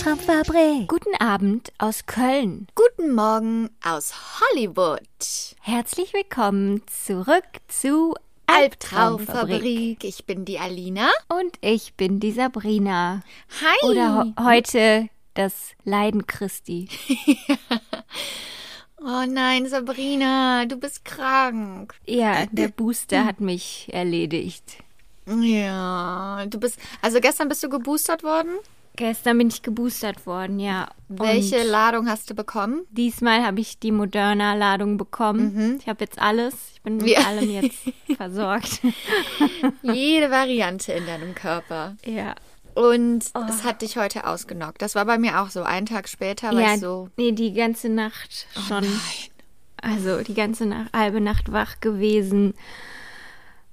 Albtraumfabrik. Guten Abend aus Köln. Guten Morgen aus Hollywood. Herzlich willkommen zurück zu Albtraumfabrik. Ich bin die Alina. Und ich bin die Sabrina. Hi. Oder heute das Leiden Christi. oh nein, Sabrina, du bist krank. Ja, der Booster hat mich erledigt. Ja, du bist. Also gestern bist du geboostert worden? Gestern bin ich geboostert worden, ja. Welche Und Ladung hast du bekommen? diesmal habe ich die Moderna-Ladung bekommen. Ich habe jetzt alles. Ich bin mit Ja. allem jetzt versorgt. Jede Variante in deinem Körper. ja. Und es hat dich heute ausgenockt. Das war bei mir auch so. Einen Tag später war ja, ich so. nee, die ganze Nacht schon. Also die ganze Nacht, halbe Nacht wach gewesen.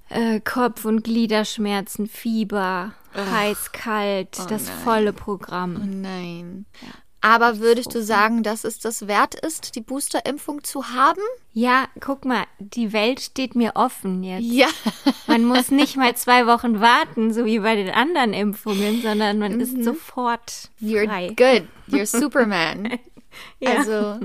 Äh, Kopf- und Gliederschmerzen, Fieber, heiß, kalt, das nein. volle Programm. Oh nein. Aber würdest du sagen, dass es das wert ist, die Boosterimpfung zu haben? Ja, guck mal, die Welt steht mir offen jetzt. Ja. Man muss nicht mal zwei Wochen warten, so wie bei den anderen Impfungen, sondern man ist sofort You're frei. good. You're Superman. Ja. Also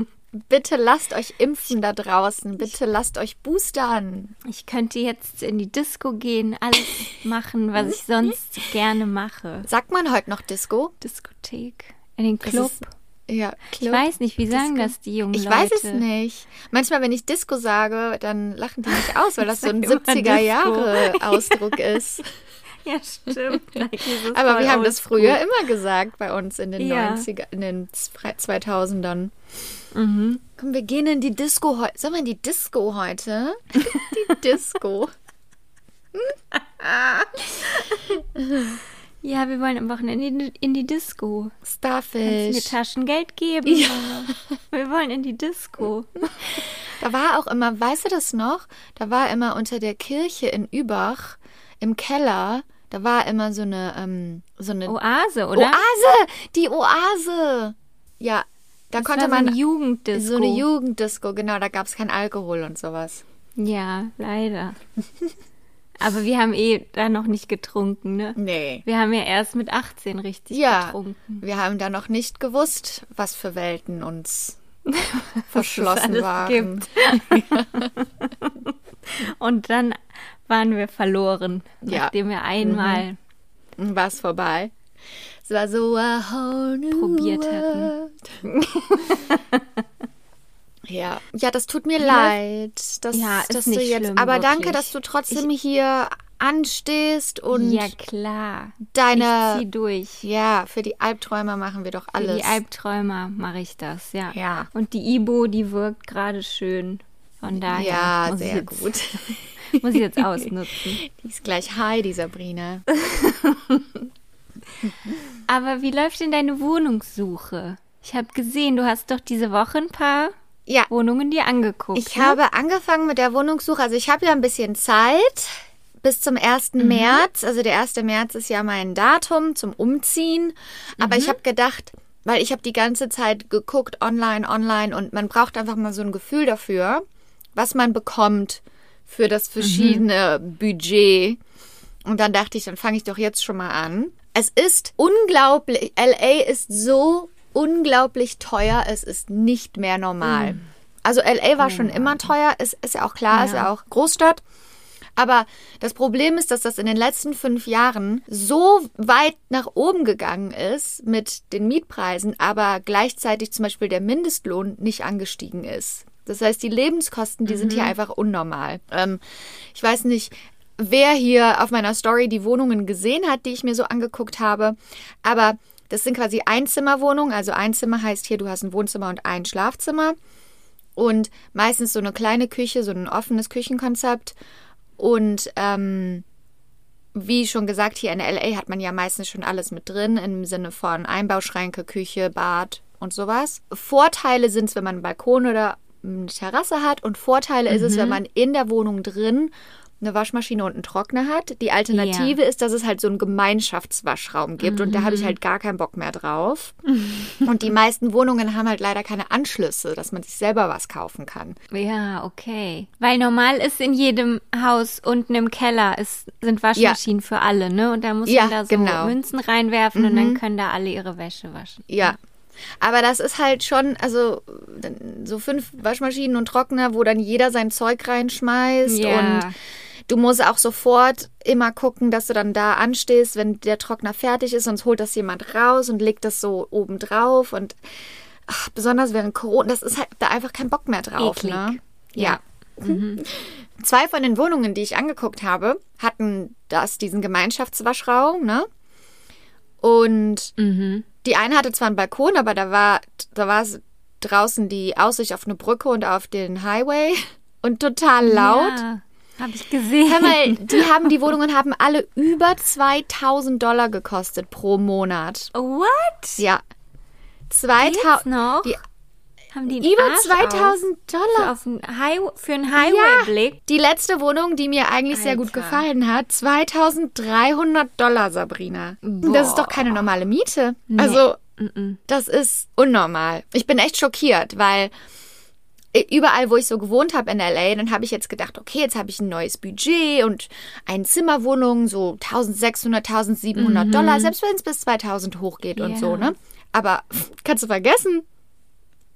bitte lasst euch impfen da draußen. Bitte lasst euch boostern. Ich könnte jetzt in die Disco gehen, alles machen, was ich sonst gerne mache. Sagt man heute noch Disco? Diskothek, in den Club. ist- Ja, Ich weiß nicht, wie sagen Disco. das die jungen Ich Leute? weiß es nicht. Manchmal, wenn ich Disco sage, dann lachen die mich aus, weil das so ein Sag immer 70er Jahre Ausdruck ist. Ja, stimmt. Aber wir haben das früher immer gesagt bei uns in den Ja. 90er, in den 2000ern. Mhm. Komm, wir gehen in die Disco heute. Sollen wir in die Disco heute? die Disco. Ja, wir wollen am Wochenende in die, in die Disco. Kannst du mir Starfish. Taschengeld geben? Wir wollen in die Disco. Da war auch immer, weißt du das noch? Da war immer unter der Kirche in Übach im Keller, da war immer so eine, ähm, so eine Oase, oder? Oase, die Oase. Ja, da Das konnte man so eine Jugenddisco. so eine Jugenddisco, genau, da gab es kein Alkohol und sowas. Ja, leider. Aber wir haben eh da noch nicht getrunken, ne? Nee. Wir haben ja erst mit 18 richtig Ja, getrunken. wir haben da noch nicht gewusst, was für Welten uns verschlossen waren. Und dann waren wir verloren, Ja. nachdem wir einmal War es vorbei. Es war so a whole new Probiert hatten. ja. ja, das tut mir leid, dass, Ja, ist dass nicht du jetzt. schlimm, aber danke, wirklich. dass du trotzdem hier anstehst und ja klar. deine. ich zieh durch. Ja, für die Albträume machen wir doch Für alles. die Albträumer mache ich das, ja. Ja. Und die Ibo, die wirkt gerade schön. Von daher ja, muss ich sehr jetzt, gut. Muss ich jetzt ausnutzen. Die ist gleich hi, die Sabrina. Aber wie läuft denn deine Wohnungssuche? Ich habe gesehen, du hast doch diese Woche ein paar Ja, Wohnungen dir angeguckt. Ich ne? habe angefangen mit der Wohnungssuche. Also ich habe ja ein bisschen Zeit bis zum 1. März. Also der 1. März ist ja mein Datum zum Umziehen. Aber ich habe gedacht, weil ich habe die ganze Zeit geguckt, online, online. Und man braucht einfach mal so ein Gefühl dafür, was man bekommt für das verschiedene Budget. Und dann dachte ich, dann fange ich doch jetzt schon mal an. Es ist unglaublich, LA ist so unglaublich teuer, es ist nicht mehr normal. Also LA war schon immer teuer, ist, ist ja auch klar, ist ja auch Großstadt. Aber das Problem ist, dass das in den letzten fünf Jahren so weit nach oben gegangen ist mit den Mietpreisen, aber gleichzeitig zum Beispiel der Mindestlohn nicht angestiegen ist. Das heißt, die Lebenskosten, die sind hier einfach unnormal. Ähm, ich weiß nicht, wer hier auf meiner Story die Wohnungen gesehen hat, die ich mir so angeguckt habe, aber das sind quasi Einzimmerwohnungen. Also Einzimmer heißt hier, du hast ein Wohnzimmer und ein Schlafzimmer und meistens so eine kleine Küche, so ein offenes Küchenkonzept. Und ähm, wie schon gesagt, hier in LA hat man ja meistens schon alles mit drin, im Sinne von Einbauschränke, Küche, Bad und sowas. Vorteile sind es, wenn man einen Balkon oder eine Terrasse hat und Vorteile ist es, wenn man in der Wohnung drin eine Waschmaschine und einen Trockner hat. Die Alternative ist, dass es halt so einen Gemeinschaftswaschraum gibt und da habe ich halt gar keinen Bock mehr drauf. und die meisten Wohnungen haben halt leider keine Anschlüsse, dass man sich selber was kaufen kann. Ja, okay. Weil normal ist in jedem Haus unten im Keller ist, sind Waschmaschinen für alle, ne? Und da muss Ja, man da so genau. Münzen reinwerfen und dann können da alle ihre Wäsche waschen. Ja. Aber das ist halt schon, also so fünf Waschmaschinen und Trockner, wo dann jeder sein Zeug reinschmeißt Ja. und du musst auch sofort immer gucken, dass du dann da anstehst, wenn der Trockner fertig ist, sonst holt das jemand raus und legt das so oben drauf und ach, besonders während Corona, das ist halt da einfach kein Bock mehr drauf, Eklig. ne? Ja. Zwei von den Wohnungen, die ich angeguckt habe, hatten das, diesen Gemeinschaftswaschraum, ne? Und die eine hatte zwar einen Balkon, aber da war, da war draußen die Aussicht auf eine Brücke und auf den Highway und total laut. Ja, habe ich gesehen. Hör mal, die haben die Wohnungen haben alle über 2000 Dollar gekostet pro Monat. What? Ja. Geht's 2000 noch? Die, Haben die über Arsch 2000 Für, Dollar. auf einen High, für einen Highway-Blick? Die letzte Wohnung, die mir eigentlich sehr gut Alter. gefallen hat, 2300 Dollar, Sabrina. Das ist doch keine normale Miete. Also, das ist unnormal. Ich bin echt schockiert, weil überall, wo ich so gewohnt habe in LA, dann habe ich jetzt gedacht, okay, jetzt habe ich ein neues Budget und eine Zimmerwohnung, so 1600, 1700 Dollar, selbst wenn es bis 2000 hochgeht und Ja. so, ne? Aber kannst du vergessen.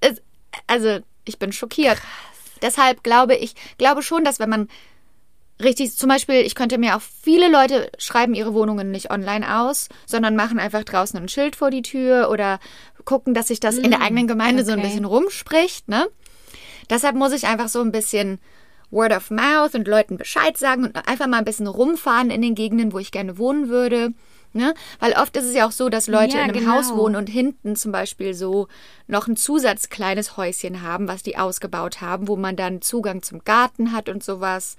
Es, also, ich bin schockiert. Deshalb glaube ich, glaube schon, dass wenn man richtig, zum Beispiel, ich könnte mir auch, viele Leute schreiben ihre Wohnungen nicht online aus, sondern machen einfach draußen ein Schild vor die Tür oder gucken, dass sich das in der eigenen Gemeinde so ein okay. bisschen rumspricht, ne? Deshalb muss ich einfach so ein bisschen Word of Mouth und Leuten Bescheid sagen und einfach mal ein bisschen rumfahren in den Gegenden, wo ich gerne wohnen würde. Ne? Weil oft ist es ja auch so, dass Leute Ja, in einem genau. Haus wohnen und hinten zum Beispiel so noch ein Zusatz kleines Häuschen haben, was die ausgebaut haben, wo man dann Zugang zum Garten hat und sowas.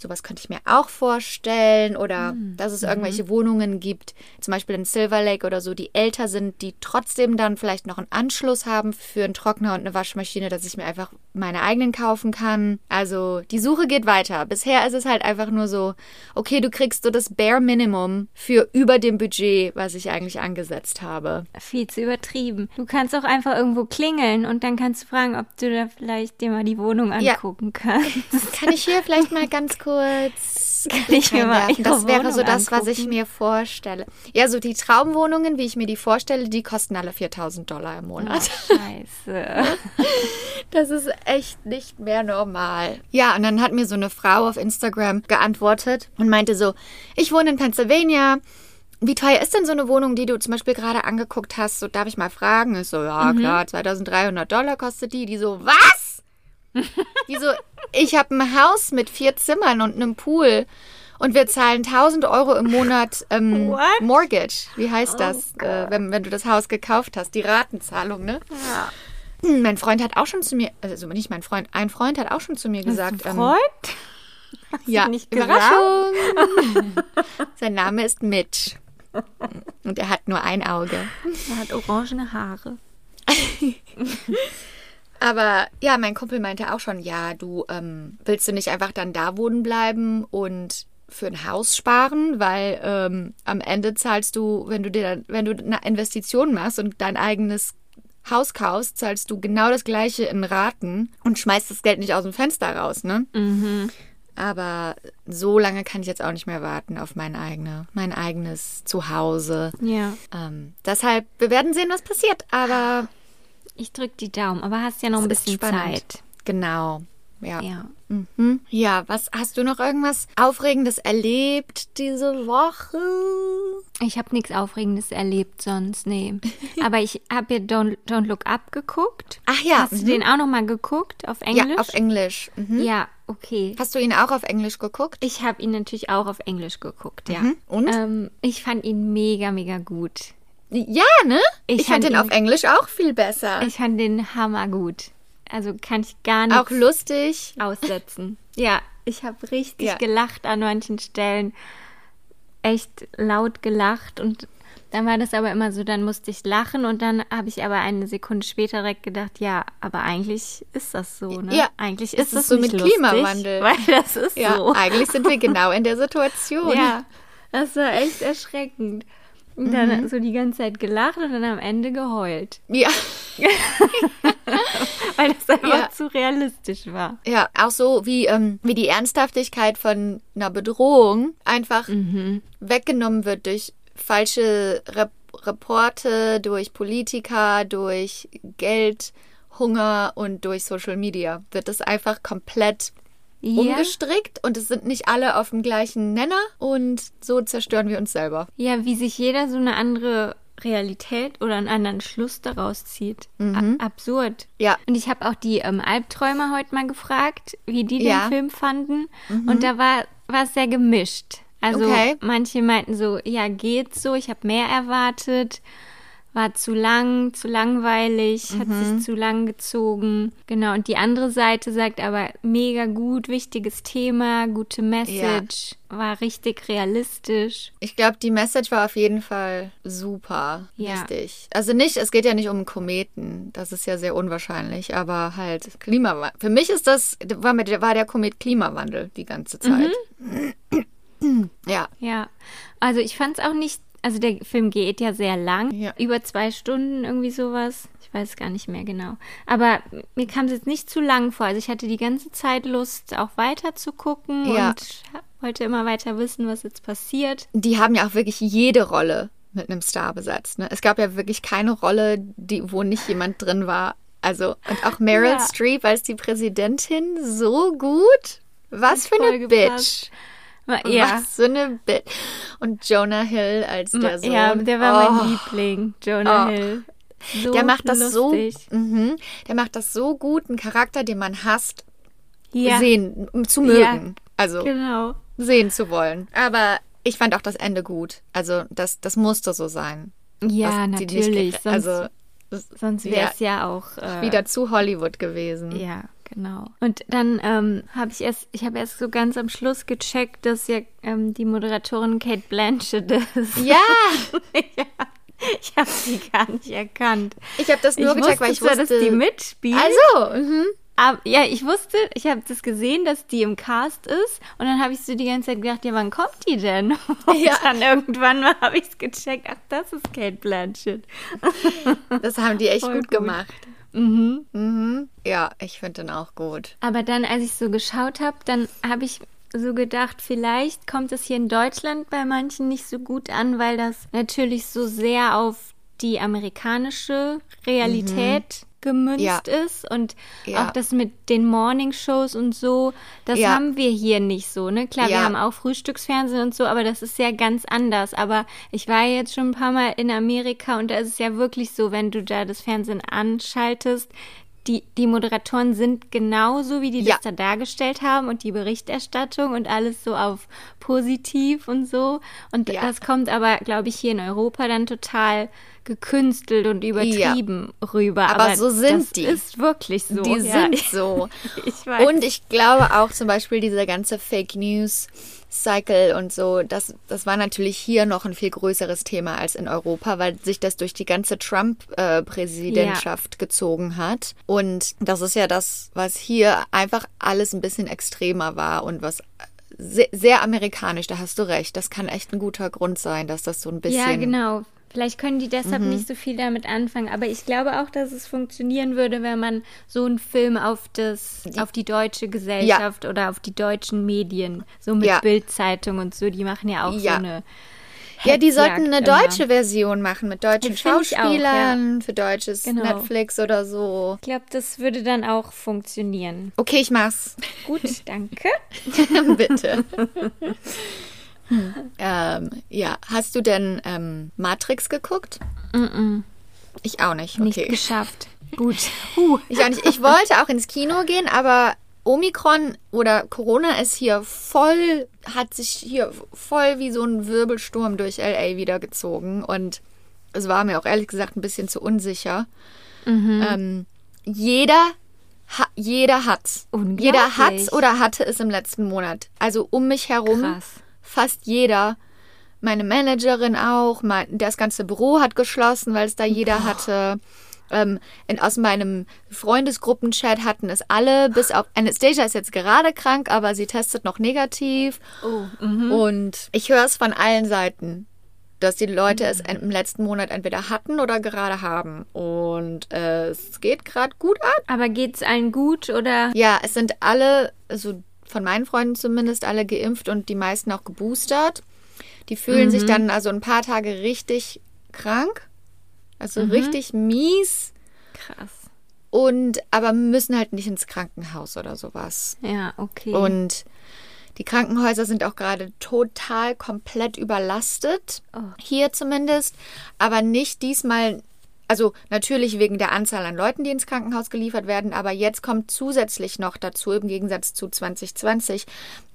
Sowas könnte ich mir auch vorstellen. Oder Hm, dass es mhm. irgendwelche Wohnungen gibt, zum Beispiel in Silver Lake oder so, die älter sind, die trotzdem dann vielleicht noch einen Anschluss haben für einen Trockner und eine Waschmaschine, dass ich mir einfach meine eigenen kaufen kann. Also die Suche geht weiter. Bisher ist es halt einfach nur so, okay, du kriegst so das Bare Minimum für über dem Budget, was ich eigentlich angesetzt habe. Viel zu übertrieben. Du kannst auch einfach irgendwo klingeln und dann kannst du fragen, ob du da vielleicht dir mal die Wohnung Ja. angucken kannst. Kann ich hier vielleicht mal ganz kurz ich mir mal Das wäre so Wohnung das, was ich angucken? mir vorstelle. Ja, so die Traumwohnungen, wie ich mir die vorstelle, die kosten alle 4000 Dollar im Monat. Scheiße. Das ist echt nicht mehr normal. Ja, und dann hat mir so eine Frau auf Instagram geantwortet und meinte so, ich wohne in Pennsylvania. Wie teuer ist denn so eine Wohnung, die du zum Beispiel gerade angeguckt hast? So, darf ich mal fragen? Ich so, ja, klar, 2300 Dollar kostet die. Die so, was? Die so, ich habe ein Haus mit vier Zimmern und einem Pool und wir zahlen 1000 Euro im Monat ähm? Mortgage. Wie heißt das, äh, wenn, wenn du das Haus gekauft hast? Die Ratenzahlung, ne? Ja. Hm, Mein Freund hat auch schon zu mir, also nicht mein Freund, ein Freund hat auch schon zu mir gesagt, ähm, Freund? ja, nicht Überraschung. Sein Name ist Mitch. Und er hat nur ein Auge. Er hat orangene Haare. Aber ja, mein Kumpel meinte auch schon, ja, du ähm, willst du nicht einfach dann da wohnen bleiben und für ein Haus sparen, weil ähm, am Ende zahlst du, wenn du dir dann, wenn du eine Investition machst und dein eigenes Haus kaufst, zahlst du genau das gleiche in Raten und schmeißt das Geld nicht aus dem Fenster raus, ne? Aber so lange kann ich jetzt auch nicht mehr warten auf mein, eigene, mein eigenes Zuhause. Ja. Ähm, deshalb, wir werden sehen, was passiert. Aber Ich drück die Daumen, aber hast ja noch ein es ist bisschen. Zeit. Genau. Ja. Ja. Mhm. Ja, was hast du noch irgendwas Aufregendes erlebt diese Woche? Ich habe nichts Aufregendes erlebt sonst, nee. Aber ich habe ja Don't, Don't Look Up geguckt. Ach ja, Hast du mhm. den auch noch mal geguckt auf Englisch? Ja, auf Englisch. Mhm. Ja, okay. Hast du ihn auch auf Englisch geguckt? Ich habe ihn natürlich auch auf Englisch geguckt, ja. Mhm. Und? Ähm, ich fand ihn mega, mega gut. Ja, ne? Ich Ich, fand den ihn- auf Englisch auch viel besser. Ich fand den Hammer gut. Also kann ich gar nicht auch lustig. aussetzen. Ja, ich habe richtig Ja. gelacht an manchen Stellen. Echt laut gelacht und Dann war das aber immer so, dann musste ich lachen und dann habe ich aber eine Sekunde später direkt gedacht, ja, aber eigentlich ist das so, ne? Ja, eigentlich es ist das ist so mit lustig, Klimawandel. Weil das ist Ja, so. eigentlich sind wir genau in der Situation. Ja, das war echt erschreckend. Und Mhm. dann so die ganze Zeit gelacht und dann am Ende geheult, Ja, weil das einfach Ja. zu realistisch war. ja, auch so wie, ähm, wie die Ernsthaftigkeit von einer Bedrohung einfach weggenommen wird durch falsche Rep Reporte, durch Politiker, durch Geld, Hunger und durch Social Media. Wird das einfach komplett umgestrickt und es sind nicht alle auf dem gleichen Nenner und so zerstören wir uns selber. Ja, wie sich jeder so eine andere Realität oder einen anderen Schluss daraus zieht. A absurd. Mhm. Ja. Und ich habe auch die ähm, Albträumer heute mal gefragt, wie die Ja. Mhm. den Film fanden. Und da war war es sehr gemischt. Also Okay. manche meinten so, ja, geht so, ich habe mehr erwartet. War zu lang, zu langweilig, hat Mhm. sich zu lang gezogen. Genau, und die andere Seite sagt aber mega gut, wichtiges Thema, gute Message, war richtig realistisch. Ich glaube, die Message war auf jeden Fall super Ja. wichtig. Also nicht, es geht ja nicht um Kometen, das ist ja sehr unwahrscheinlich, aber halt Klimawandel. Für mich ist das, war, mit, war der Komet Klimawandel die ganze Zeit. ja. Ja, also ich fand es auch nicht, also der Film geht ja sehr lang, Ja. über zwei Stunden irgendwie sowas. Ich weiß gar nicht mehr genau. Aber mir kam es jetzt nicht zu lang vor. Also ich hatte die ganze Zeit Lust, auch weiter zu gucken Ja. und wollte immer weiter wissen, was jetzt passiert. Die haben ja auch wirklich jede Rolle mit einem Star besetzt. Ne? Es gab ja wirklich keine Rolle, die, wo nicht jemand drin war. Also, und auch Meryl Ja. Streep als die Präsidentin so gut. Was für eine gepasst. Bitch. Ja, Was für eine Bitch. Und Jonah Hill als der Sohn. ja, der war Oh. mein Liebling, Jonah Oh. Hill. So Der macht das lustig. so, mhm, der macht das so gut, einen Charakter, den man hasst, Ja, sehen, zu mögen. Also genau. sehen zu wollen. Aber ich fand auch das Ende gut. Also das, das musste so sein. Ja, nicht natürlich. Sonst, also sonst wär wäre es ja auch äh, wieder zu Hollywood gewesen. Ja, genau. Und dann ähm, habe ich erst, ich habe erst so ganz am Schluss gecheckt, dass ja ähm, die Moderatorin Kate Blanchett ist. Ja, ja. Ich habe sie gar nicht erkannt. ich habe das nur ich gecheckt, wusste weil ich wusste, dass die mitspielt. Also, mhm. aber, ja, ich wusste, ich habe das gesehen, dass die im Cast ist. Und dann habe ich so die ganze Zeit gedacht, ja, wann kommt die denn? Und Ja. dann irgendwann habe ich es gecheckt. Ach, das ist Kate Blanchett. das haben die echt gut, gut. gemacht. Mhm. Mhm. Ja, ich finde den auch gut. Aber dann, als ich so geschaut habe, dann habe ich so gedacht, vielleicht kommt es hier in Deutschland bei manchen nicht so gut an, weil das natürlich so sehr auf die amerikanische Realität gemünzt ist und. Ja. auch das mit den Morningshows und so, das Ja. haben wir hier nicht so, ne? Klar, wir Ja. haben auch Frühstücksfernsehen und so, aber das ist ja ganz anders. Aber ich war jetzt schon ein paar Mal in Amerika und da ist es ja wirklich so, wenn du da das Fernsehen anschaltest, die, die Moderatoren sind genauso, wie die Ja. das da dargestellt haben und die Berichterstattung und alles so auf positiv und so. Und Ja. das kommt aber, glaube ich, hier in Europa dann total gekünstelt und übertrieben rüber. Aber so sind das die. ist wirklich so. Die ja. sind so. Ich weiß. Und ich glaube auch zum Beispiel dieser ganze Fake News Cycle und so, das, das war natürlich hier noch ein viel größeres Thema als in Europa, weil sich das durch die ganze Trump-Präsidentschaft gezogen hat. Und das ist ja das, was hier einfach alles ein bisschen extremer war und was sehr, sehr amerikanisch, da hast du recht. Das kann echt ein guter Grund sein, dass das so ein bisschen. Ja, genau. Vielleicht können die deshalb Mhm. nicht so viel damit anfangen, aber ich glaube auch, dass es funktionieren würde, wenn man so einen Film auf das, auf die deutsche Gesellschaft oder auf die deutschen Medien, so mit Ja. Bildzeitung und so, die machen ja auch Ja. so eine Ja, die Hetzjagd sollten eine immer. deutsche Version machen mit deutschen Das ich auch, Schauspielern, für deutsches Genau. Netflix oder so. Ich glaube, das würde dann auch funktionieren. Okay, ich mach's. Gut, danke. Bitte. ähm, ja, hast du denn ähm, Matrix geguckt? Ich auch nicht. Nicht Okay. geschafft. Gut. Huh. Ich auch nicht. Ich wollte auch ins Kino gehen, aber Omikron oder Corona ist hier voll, hat sich hier voll wie so ein Wirbelsturm durch LA wieder gezogen und es war mir auch ehrlich gesagt ein bisschen zu unsicher. Mhm. Ähm, jeder, ha, jeder hat's. Jeder hat's oder hatte es im letzten Monat. Also um mich herum Krass. Fast jeder meine Managerin auch, mein, das ganze Büro hat geschlossen, weil es da jeder hatte. Ähm, in, aus meinem Freundesgruppenchat hatten es alle, bis auf Anastasia ist jetzt gerade krank, aber sie testet noch negativ. Oh, mhm. Und ich höre es von allen Seiten, dass die Leute es im letzten Monat entweder hatten oder gerade haben. Und äh, es geht gerade gut ab. Aber geht's allen gut oder? Ja, es sind alle, also von meinen Freunden zumindest, alle geimpft und die meisten auch geboostert. Die fühlen sich dann also ein paar Tage richtig krank. Also richtig mies. Krass. Und aber müssen halt nicht ins Krankenhaus oder sowas. Ja, okay. Und die Krankenhäuser sind auch gerade total komplett überlastet. Hier zumindest. Aber nicht diesmal. Also natürlich wegen der Anzahl an Leuten, die ins Krankenhaus geliefert werden. Aber jetzt kommt zusätzlich noch dazu, im Gegensatz zu 2020,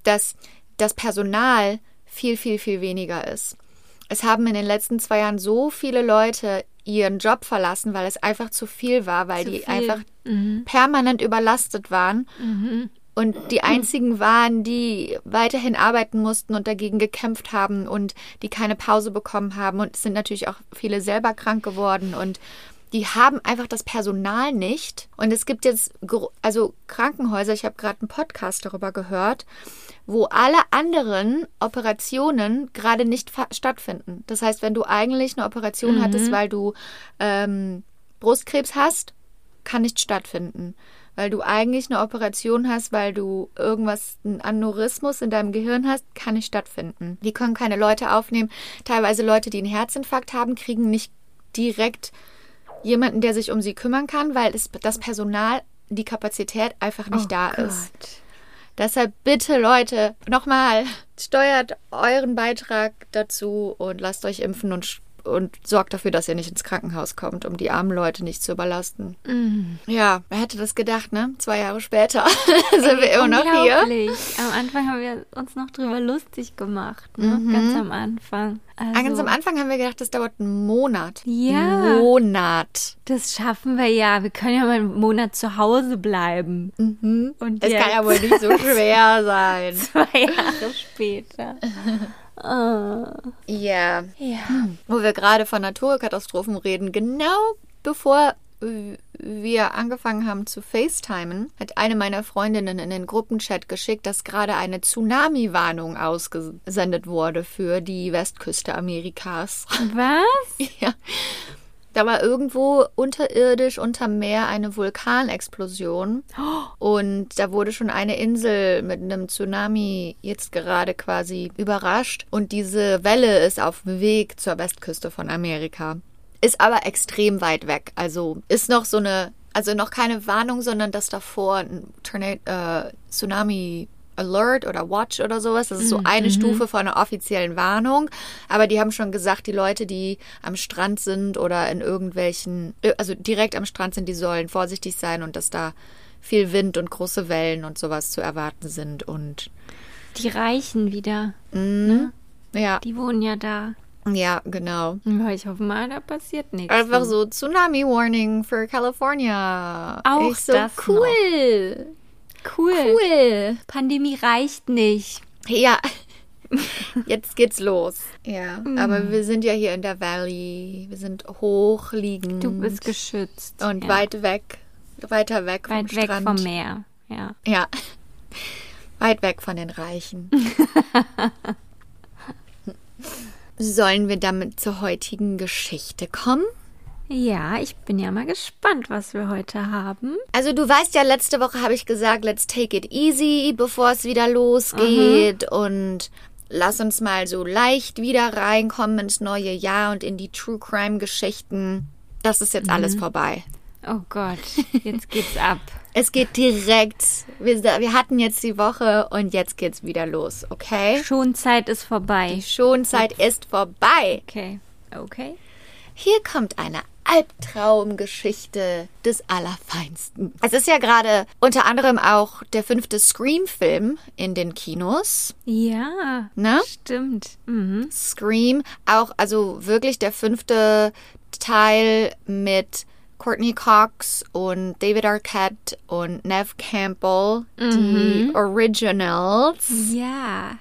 dass das Personal viel, viel, viel weniger ist. Es haben in den letzten zwei Jahren so viele Leute ihren Job verlassen, weil es einfach zu viel war, weil Zu die viel. Mhm. einfach permanent überlastet waren und die einzigen waren, die weiterhin arbeiten mussten und dagegen gekämpft haben und die keine Pause bekommen haben. Und es sind natürlich auch viele selber krank geworden und die haben einfach das Personal nicht. Und es gibt jetzt also Krankenhäuser, ich habe gerade einen Podcast darüber gehört, wo alle anderen Operationen gerade nicht stattfinden. Das heißt, wenn du eigentlich eine Operation hattest, weil du ähm, Brustkrebs hast, kann nicht stattfinden. Weil du eigentlich eine Operation hast, weil du irgendwas, ein Aneurysmus in deinem Gehirn hast, kann nicht stattfinden. Die können keine Leute aufnehmen. Teilweise Leute, die einen Herzinfarkt haben, kriegen nicht direkt jemanden, der sich um sie kümmern kann, weil es, das Personal, die Kapazität einfach nicht Oh da Gott. ist. Deshalb bitte Leute, nochmal, steuert euren Beitrag dazu und lasst euch impfen und, und sorgt dafür, dass ihr nicht ins Krankenhaus kommt, um die armen Leute nicht zu überlasten. Mhm. Ja, wer hätte das gedacht, ne? Zwei Jahre später sind wir immer noch hier. Am Anfang haben wir uns noch drüber lustig gemacht, ne? Ganz am Anfang. Also, Ganz am Anfang haben wir gedacht, das dauert einen Monat. Ja. Einen Monat. Das schaffen wir ja. Wir können ja mal einen Monat zu Hause bleiben. Und Das jetzt, kann ja wohl nicht so schwer sein. zwei Jahre später. Oh. Ja. Ja. Wo wir gerade von Naturkatastrophen reden, genau bevor wir angefangen haben zu FaceTimen, hat eine meiner Freundinnen in den Gruppenchat geschickt, dass gerade eine Tsunami-Warnung ausgesendet wurde für die Westküste Amerikas. Was? ja. Da war irgendwo unterirdisch unterm Meer eine Vulkanexplosion und da wurde schon eine Insel mit einem Tsunami jetzt gerade quasi überrascht und diese Welle ist auf dem Weg zur Westküste von Amerika. Ist aber extrem weit weg. Also ist noch so eine, also noch keine Warnung, sondern das davor ein Tornado, äh, Tsunami Alert oder Watch oder sowas. Das ist so eine Stufe von einer offiziellen Warnung. Aber die haben schon gesagt, die Leute, die am Strand sind oder in irgendwelchen, äh, also direkt am Strand sind, die sollen vorsichtig sein und dass da viel Wind und große Wellen und sowas zu erwarten sind. Und Die Reichen wieder. ja, Die wohnen ja da. ja, genau. Ich hoffe mal, da passiert nichts. Einfach so Tsunami Warning für California. Auch so, das cool. Cool. Cool. Pandemie reicht nicht. Ja. Jetzt geht's los. Ja, aber wir sind ja hier in der Valley. Wir sind hochliegend. Du bist geschützt. und ja. weit weg, weiter weg vom weit weg Strand. vom Meer. Ja. Ja. Weit weg von den Reichen. Sollen wir damit zur heutigen Geschichte kommen? Ja, ich bin ja mal gespannt, was wir heute haben. Also du weißt ja, letzte Woche habe ich gesagt, let's take it easy, bevor es wieder losgeht und lass uns mal so leicht wieder reinkommen ins neue Jahr und in die True Crime Geschichten. Das ist jetzt alles vorbei. Oh Gott, jetzt geht's ab. Es geht direkt. Wir, wir hatten jetzt die Woche und jetzt geht's wieder los, okay? Schonzeit ist vorbei. Die Schonzeit ist vorbei. Okay. Okay. Hier kommt eine Albtraumgeschichte des Allerfeinsten. Es ist ja gerade unter anderem auch der fünfte Scream-Film in den Kinos. Ja. Ne? Stimmt. Mhm. Scream, auch also wirklich der fünfte Teil mit Courtney Cox und David Arquette und Nev Campbell, die Originals. Ja.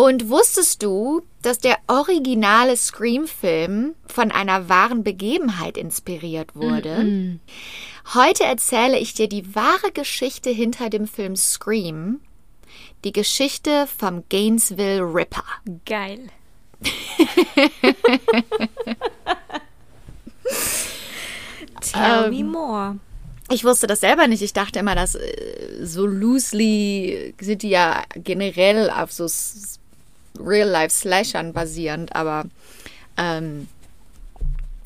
Und wusstest du, dass der originale Scream-Film von einer wahren Begebenheit inspiriert wurde? Heute erzähle ich dir die wahre Geschichte hinter dem Film Scream. Die Geschichte vom Gainesville Ripper. Geil. Tell Ähm, me more. Ich wusste das selber nicht. Ich dachte immer, dass äh, so loosely sind die ja generell auf so Real-Life-Slashern basierend, aber ähm,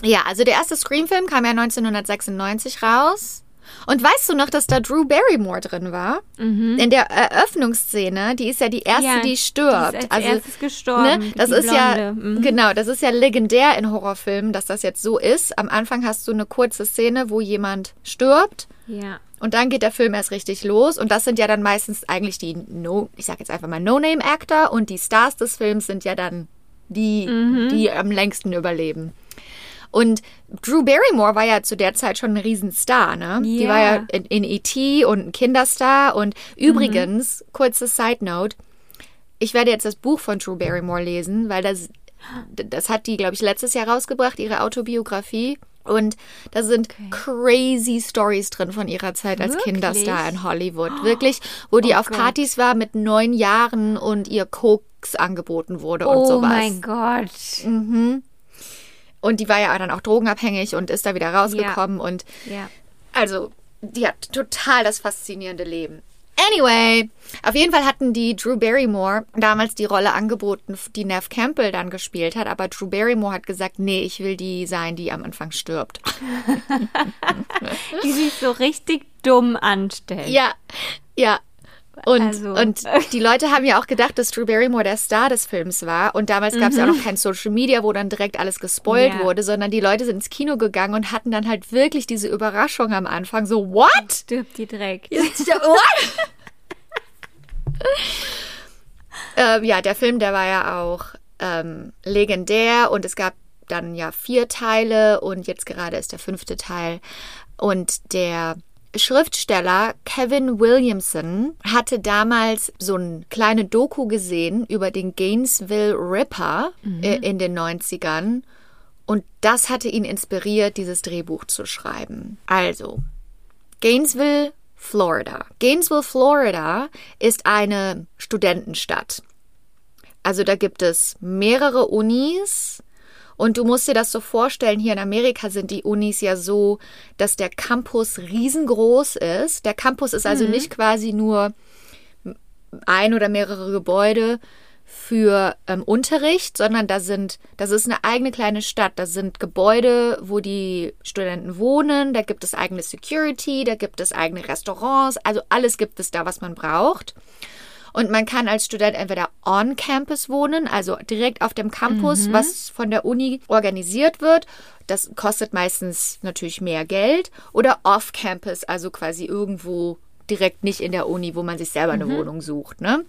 ja, also der erste Scream-Film kam ja 1996 raus. Und weißt du noch, dass da Drew Barrymore drin war? In der Eröffnungsszene, die ist ja die erste, Ja, die stirbt. die ist als erstes gestorben, Ne, das ist ja Blonde. Mhm. genau, das ist ja legendär in Horrorfilmen, dass das jetzt so ist. Am Anfang hast du eine kurze Szene, wo jemand stirbt. Ja. Und dann geht der Film erst richtig los. Und das sind ja dann meistens eigentlich die No, ich sag jetzt einfach mal No-Name-Actor und die Stars des Films sind ja dann die, die am längsten überleben. Und Drew Barrymore war ja zu der Zeit schon ein Riesenstar, ne? Die Ja. war ja in, in E.T. und ein Kinderstar. Und übrigens, kurze Side Note, ich werde jetzt das Buch von Drew Barrymore lesen, weil das, das hat die, glaube ich, letztes Jahr rausgebracht, ihre Autobiografie. Und da sind crazy Stories drin von ihrer Zeit als Wirklich? Kinderstar in Hollywood. Wirklich, wo die Oh auf Gott. Partys war mit neun Jahren und ihr Koks angeboten wurde und Oh sowas. mein Gott. Und die war ja dann auch drogenabhängig und ist da wieder rausgekommen. Und Ja. also, die hat total das faszinierende Leben. Anyway, auf jeden Fall hatten die Drew Barrymore damals die Rolle angeboten, die Nev Campbell dann gespielt hat. Aber Drew Barrymore hat gesagt, nee, ich will die sein, die am Anfang stirbt. Die sich so richtig dumm anstellt. Ja, ja. Und, Also- und die Leute haben ja auch gedacht, dass Drew Barrymore der Star des Films war. Und damals gab es ja auch noch kein Social Media, wo dann direkt alles gespoilt Ja. wurde, sondern die Leute sind ins Kino gegangen und hatten dann halt wirklich diese Überraschung am Anfang. So, what? Stirbt die direkt. what? ähm, ja, der Film, der war ja auch ähm, legendär und es gab dann ja vier Teile und jetzt gerade ist der fünfte Teil. Und der Schriftsteller Kevin Williamson hatte damals so ein kleine Doku gesehen über den Gainesville Ripper äh, in den 90ern. Und das hatte ihn inspiriert, dieses Drehbuch zu schreiben. Also, Gainesville, Florida. Gainesville, Florida ist eine Studentenstadt. Also da gibt es mehrere Unis und du musst dir das so vorstellen, hier in Amerika sind die Unis ja so, dass der Campus riesengroß ist. Der Campus ist also nicht quasi nur ein oder mehrere Gebäude für ähm, Unterricht, sondern da sind, das ist eine eigene kleine Stadt. Da sind Gebäude, wo die Studenten wohnen, da gibt es eigene Security, da gibt es eigene Restaurants, also alles gibt es da, was man braucht. Und man kann als Student entweder on Campus wohnen, also direkt auf dem Campus, was von der Uni organisiert wird. Das kostet meistens natürlich mehr Geld. Oder off Campus, also quasi irgendwo direkt nicht in der Uni, wo man sich selber eine Wohnung sucht, ne?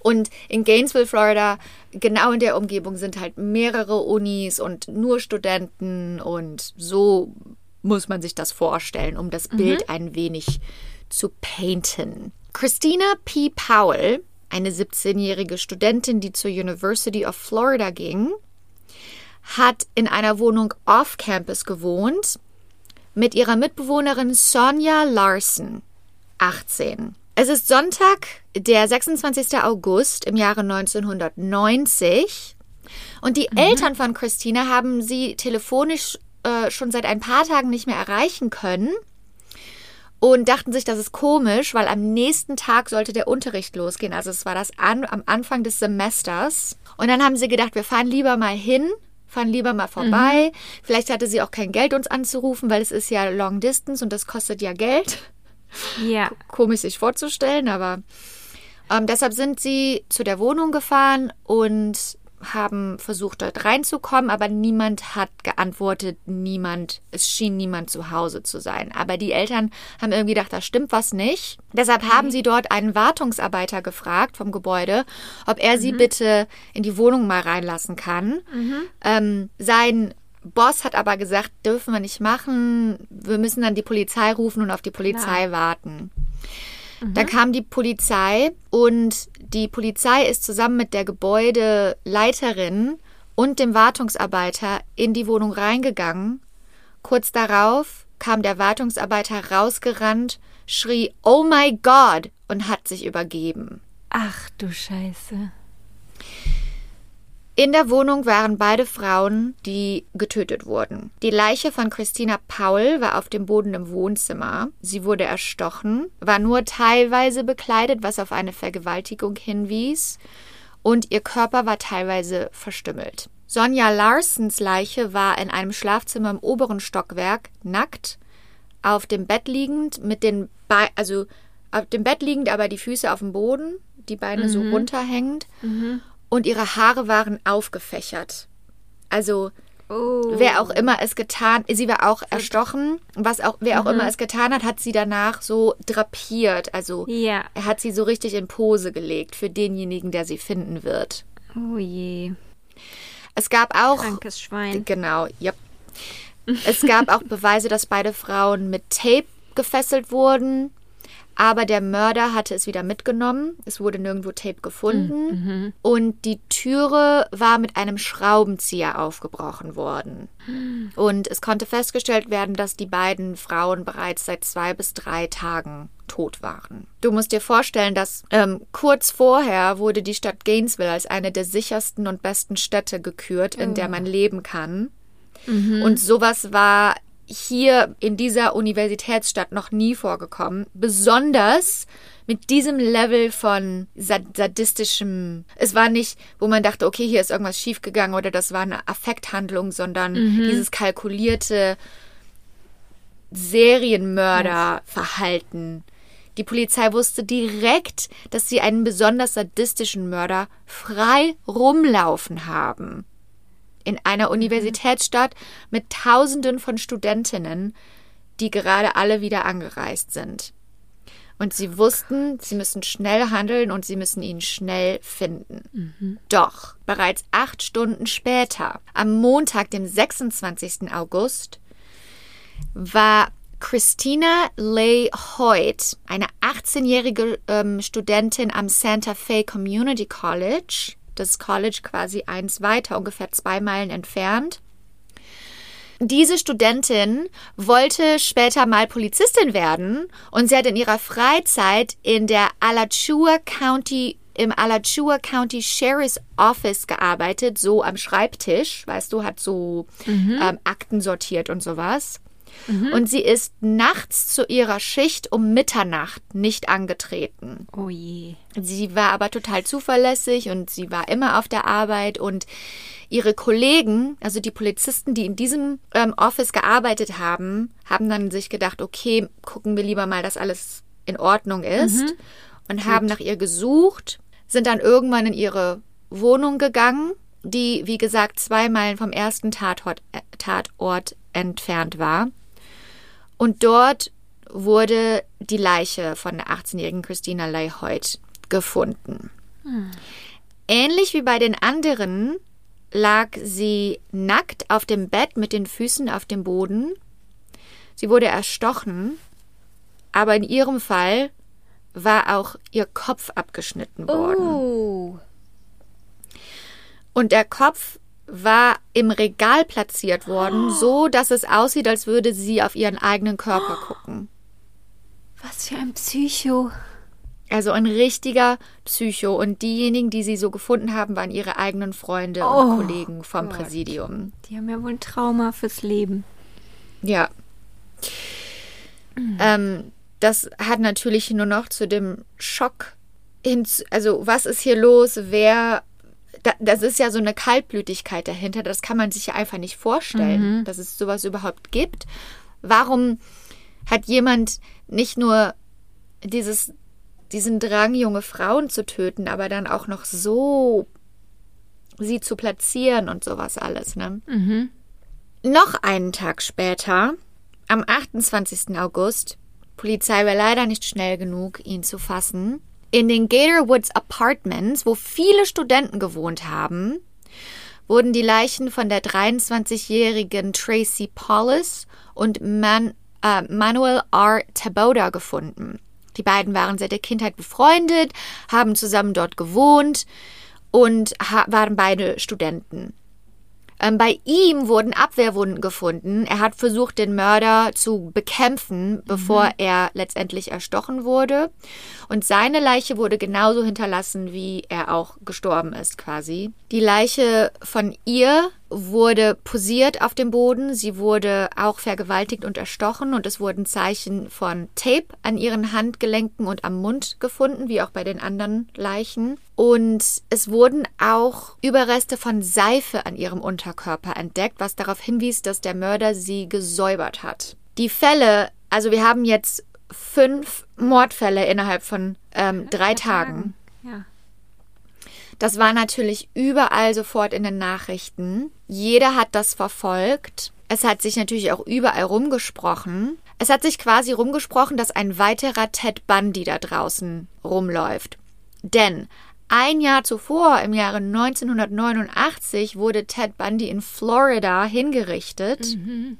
Und in Gainesville, Florida, genau in der Umgebung sind halt mehrere Unis und nur Studenten und so muss man sich das vorstellen, um das Bild ein wenig zu painten. Christina P. Powell, eine 17-jährige Studentin, die zur University of Florida ging, hat in einer Wohnung off-campus gewohnt mit ihrer Mitbewohnerin Sonja Larson, 18. Es ist Sonntag, der 26. August im Jahre 1990 und die Eltern von Christina haben sie telefonisch äh, schon seit ein paar Tagen nicht mehr erreichen können und dachten sich, das ist komisch, weil am nächsten Tag sollte der Unterricht losgehen. Also es war das an, am Anfang des Semesters. Und dann haben sie gedacht, wir fahren lieber mal hin, fahren lieber mal vorbei. Vielleicht hatte sie auch kein Geld, uns anzurufen, weil es ist ja Long Distance und das kostet ja Geld. Ja. Komisch sich vorzustellen, aber ähm, deshalb sind sie zu der Wohnung gefahren und haben versucht, dort reinzukommen, aber niemand hat geantwortet, niemand, es schien niemand zu Hause zu sein. Aber die Eltern haben irgendwie gedacht, da stimmt was nicht. Deshalb haben sie dort einen Wartungsarbeiter gefragt vom Gebäude, ob er sie bitte in die Wohnung mal reinlassen kann. Ähm, sein Boss hat aber gesagt, dürfen wir nicht machen, wir müssen dann die Polizei rufen und auf die Polizei warten. Da kam die Polizei und die Polizei ist zusammen mit der Gebäudeleiterin und dem Wartungsarbeiter in die Wohnung reingegangen. Kurz darauf kam der Wartungsarbeiter rausgerannt, schrie Oh my God und hat sich übergeben. Ach du Scheiße. In der Wohnung waren beide Frauen, die getötet wurden. Die Leiche von Christina Paul war auf dem Boden im Wohnzimmer. Sie wurde erstochen, war nur teilweise bekleidet, was auf eine Vergewaltigung hinwies, und ihr Körper war teilweise verstümmelt. Sonja Larsens Leiche war in einem Schlafzimmer im oberen Stockwerk nackt, auf dem Bett liegend, mit den Be also auf dem Bett liegend, aber die Füße auf dem Boden, die Beine so runterhängend und ihre Haare waren aufgefächert. Also Oh. wer auch immer es getan, sie war auch erstochen, was auch wer auch immer es getan hat, hat sie danach so drapiert, also Ja. er hat sie so richtig in Pose gelegt für denjenigen, der sie finden wird. Oh je. Es gab auch Krankes Schwein. Genau, yep. Es gab auch Beweise, dass beide Frauen mit Tape gefesselt wurden, aber der Mörder hatte es wieder mitgenommen. Es wurde nirgendwo Tape gefunden und die Türe war mit einem Schraubenzieher aufgebrochen worden. Und es konnte festgestellt werden, dass die beiden Frauen bereits seit zwei bis drei Tagen tot waren. Du musst dir vorstellen, dass ähm, kurz vorher wurde die Stadt Gainesville als eine der sichersten und besten Städte gekürt, in der man leben kann. Und sowas war hier in dieser Universitätsstadt noch nie vorgekommen. Besonders mit diesem Level von sad sadistischem. Es war nicht, wo man dachte, okay, hier ist irgendwas schiefgegangen oder das war eine Affekthandlung, sondern dieses kalkulierte Serienmörderverhalten. Die Polizei wusste direkt, dass sie einen besonders sadistischen Mörder frei rumlaufen haben. In einer Universitätsstadt mit Tausenden von Studentinnen, die gerade alle wieder angereist sind. Und sie wussten, sie müssen schnell handeln und sie müssen ihn schnell finden. Doch bereits acht Stunden später, am Montag, dem 26. August, war Christina Leigh Hoyt, eine 18-jährige ähm, Studentin am Santa Fe Community College, das College quasi eins weiter, ungefähr zwei Meilen entfernt. Diese Studentin wollte später mal Polizistin werden und sie hat in ihrer Freizeit in der Alachua County im Alachua County Sheriff's Office gearbeitet, so am Schreibtisch, weißt du, hat so ähm, Akten sortiert und sowas. Und sie ist nachts zu ihrer Schicht um Mitternacht nicht angetreten. Oh je. Sie war aber total zuverlässig und sie war immer auf der Arbeit und ihre Kollegen, also die Polizisten, die in diesem ähm, Office gearbeitet haben, haben dann sich gedacht, okay, gucken wir lieber mal, dass alles in Ordnung ist und haben nach ihr gesucht, sind dann irgendwann in ihre Wohnung gegangen, die, wie gesagt, zwei Meilen vom ersten Tatort, äh, Tatort entfernt war. Und dort wurde die Leiche von der 18-jährigen Christina Leigh Hoyt gefunden. Ähnlich wie bei den anderen lag sie nackt auf dem Bett mit den Füßen auf dem Boden. Sie wurde erstochen, aber in ihrem Fall war auch ihr Kopf abgeschnitten worden. Oh. Und der Kopf war im Regal platziert worden, so dass es aussieht, als würde sie auf ihren eigenen Körper gucken. Was für ein Psycho. Also ein richtiger Psycho. Und diejenigen, die sie so gefunden haben, waren ihre eigenen Freunde Oh und Kollegen vom Gott. Präsidium. Die haben ja wohl ein Trauma fürs Leben. Ja. Ähm, das hat natürlich nur noch zu dem Schock hinzu. Also, was ist hier los? Wer. Da, das ist ja so eine Kaltblütigkeit dahinter. Das kann man sich ja einfach nicht vorstellen, dass es sowas überhaupt gibt. Warum hat jemand nicht nur dieses, diesen Drang, junge Frauen zu töten, aber dann auch noch so sie zu platzieren und sowas alles, ne? Noch einen Tag später, am 28. August, Polizei war leider nicht schnell genug, ihn zu fassen. In den Gator Woods Apartments, wo viele Studenten gewohnt haben, wurden die Leichen von der 23-jährigen Tracy Paulus und Man, äh, Manuel R. Taboda gefunden. Die beiden waren seit der Kindheit befreundet, haben zusammen dort gewohnt und waren beide Studenten. Ähm, bei ihm wurden Abwehrwunden gefunden. Er hat versucht, den Mörder zu bekämpfen, bevor mhm. er letztendlich erstochen wurde. Und seine Leiche wurde genauso hinterlassen, wie er auch gestorben ist, quasi. Die Leiche von ihr wurde posiert auf dem Boden. Sie wurde auch vergewaltigt und erstochen und es wurden Zeichen von Tape an ihren Handgelenken und am Mund gefunden, wie auch bei den anderen Leichen. Und es wurden auch Überreste von Seife an ihrem Unterkörper entdeckt, was darauf hinwies, dass der Mörder sie gesäubert hat. Die Fälle, also wir haben jetzt fünf Mordfälle innerhalb von ähm, drei Tagen. Ja. Das war natürlich überall sofort in den Nachrichten. Jeder hat das verfolgt. Es hat sich natürlich auch überall rumgesprochen. Es hat sich quasi rumgesprochen, dass ein weiterer Ted Bundy da draußen rumläuft. Denn ein Jahr zuvor, im Jahre 1989, wurde Ted Bundy in Florida hingerichtet. Mhm.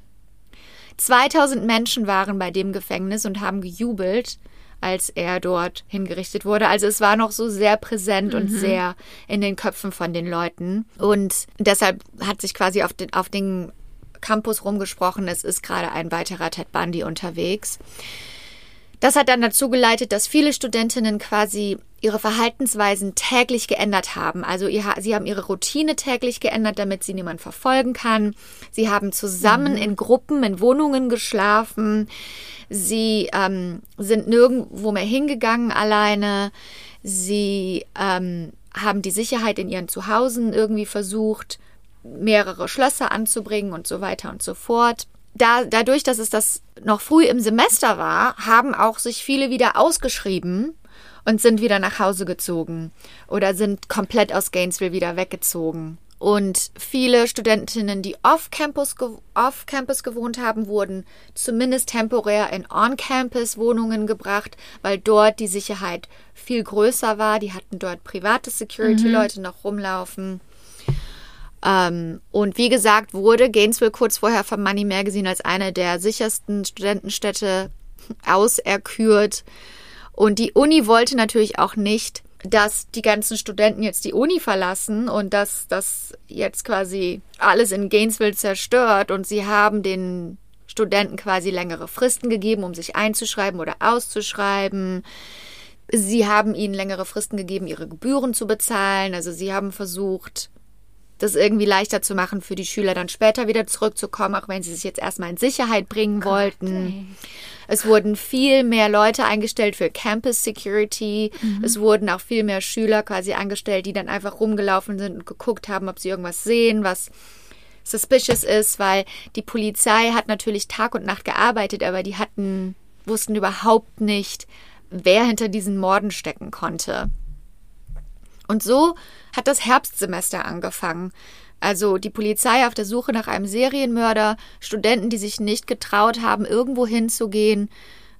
2000 Menschen waren bei dem Gefängnis und haben gejubelt als er dort hingerichtet wurde. Also es war noch so sehr präsent mhm. und sehr in den Köpfen von den Leuten. Und deshalb hat sich quasi auf den, auf den Campus rumgesprochen, es ist gerade ein weiterer Ted Bundy unterwegs. Das hat dann dazu geleitet, dass viele Studentinnen quasi ihre Verhaltensweisen täglich geändert haben. Also ihr, sie haben ihre Routine täglich geändert, damit sie niemand verfolgen kann. Sie haben zusammen mhm. in Gruppen in Wohnungen geschlafen. Sie ähm, sind nirgendwo mehr hingegangen alleine. Sie ähm, haben die Sicherheit in ihren Zuhausen irgendwie versucht, mehrere Schlösser anzubringen und so weiter und so fort da, dadurch, dass es das noch früh im Semester war, haben auch sich viele wieder ausgeschrieben und sind wieder nach Hause gezogen oder sind komplett aus Gainesville wieder weggezogen. Und viele Studentinnen, die off-Campus off -Campus gewohnt haben, wurden zumindest temporär in On-Campus-Wohnungen gebracht, weil dort die Sicherheit viel größer war. Die hatten dort private Security-Leute mhm. noch rumlaufen. Ähm, und wie gesagt, wurde Gainesville kurz vorher vom Money Magazine als eine der sichersten Studentenstädte auserkürt. Und die Uni wollte natürlich auch nicht, dass die ganzen Studenten jetzt die Uni verlassen und dass das jetzt quasi alles in Gainesville zerstört. Und sie haben den Studenten quasi längere Fristen gegeben, um sich einzuschreiben oder auszuschreiben. Sie haben ihnen längere Fristen gegeben, ihre Gebühren zu bezahlen. Also sie haben versucht, das irgendwie leichter zu machen für die Schüler, dann später wieder zurückzukommen, auch wenn sie sich jetzt erstmal in Sicherheit bringen Gott, wollten. Ey. Es wurden viel mehr Leute eingestellt für Campus Security. Mhm. Es wurden auch viel mehr Schüler quasi angestellt, die dann einfach rumgelaufen sind und geguckt haben, ob sie irgendwas sehen, was suspicious ist, weil die Polizei hat natürlich Tag und Nacht gearbeitet, aber die hatten, wussten überhaupt nicht, wer hinter diesen Morden stecken konnte. Und so hat das Herbstsemester angefangen. Also die Polizei auf der Suche nach einem Serienmörder, Studenten, die sich nicht getraut haben, irgendwo hinzugehen,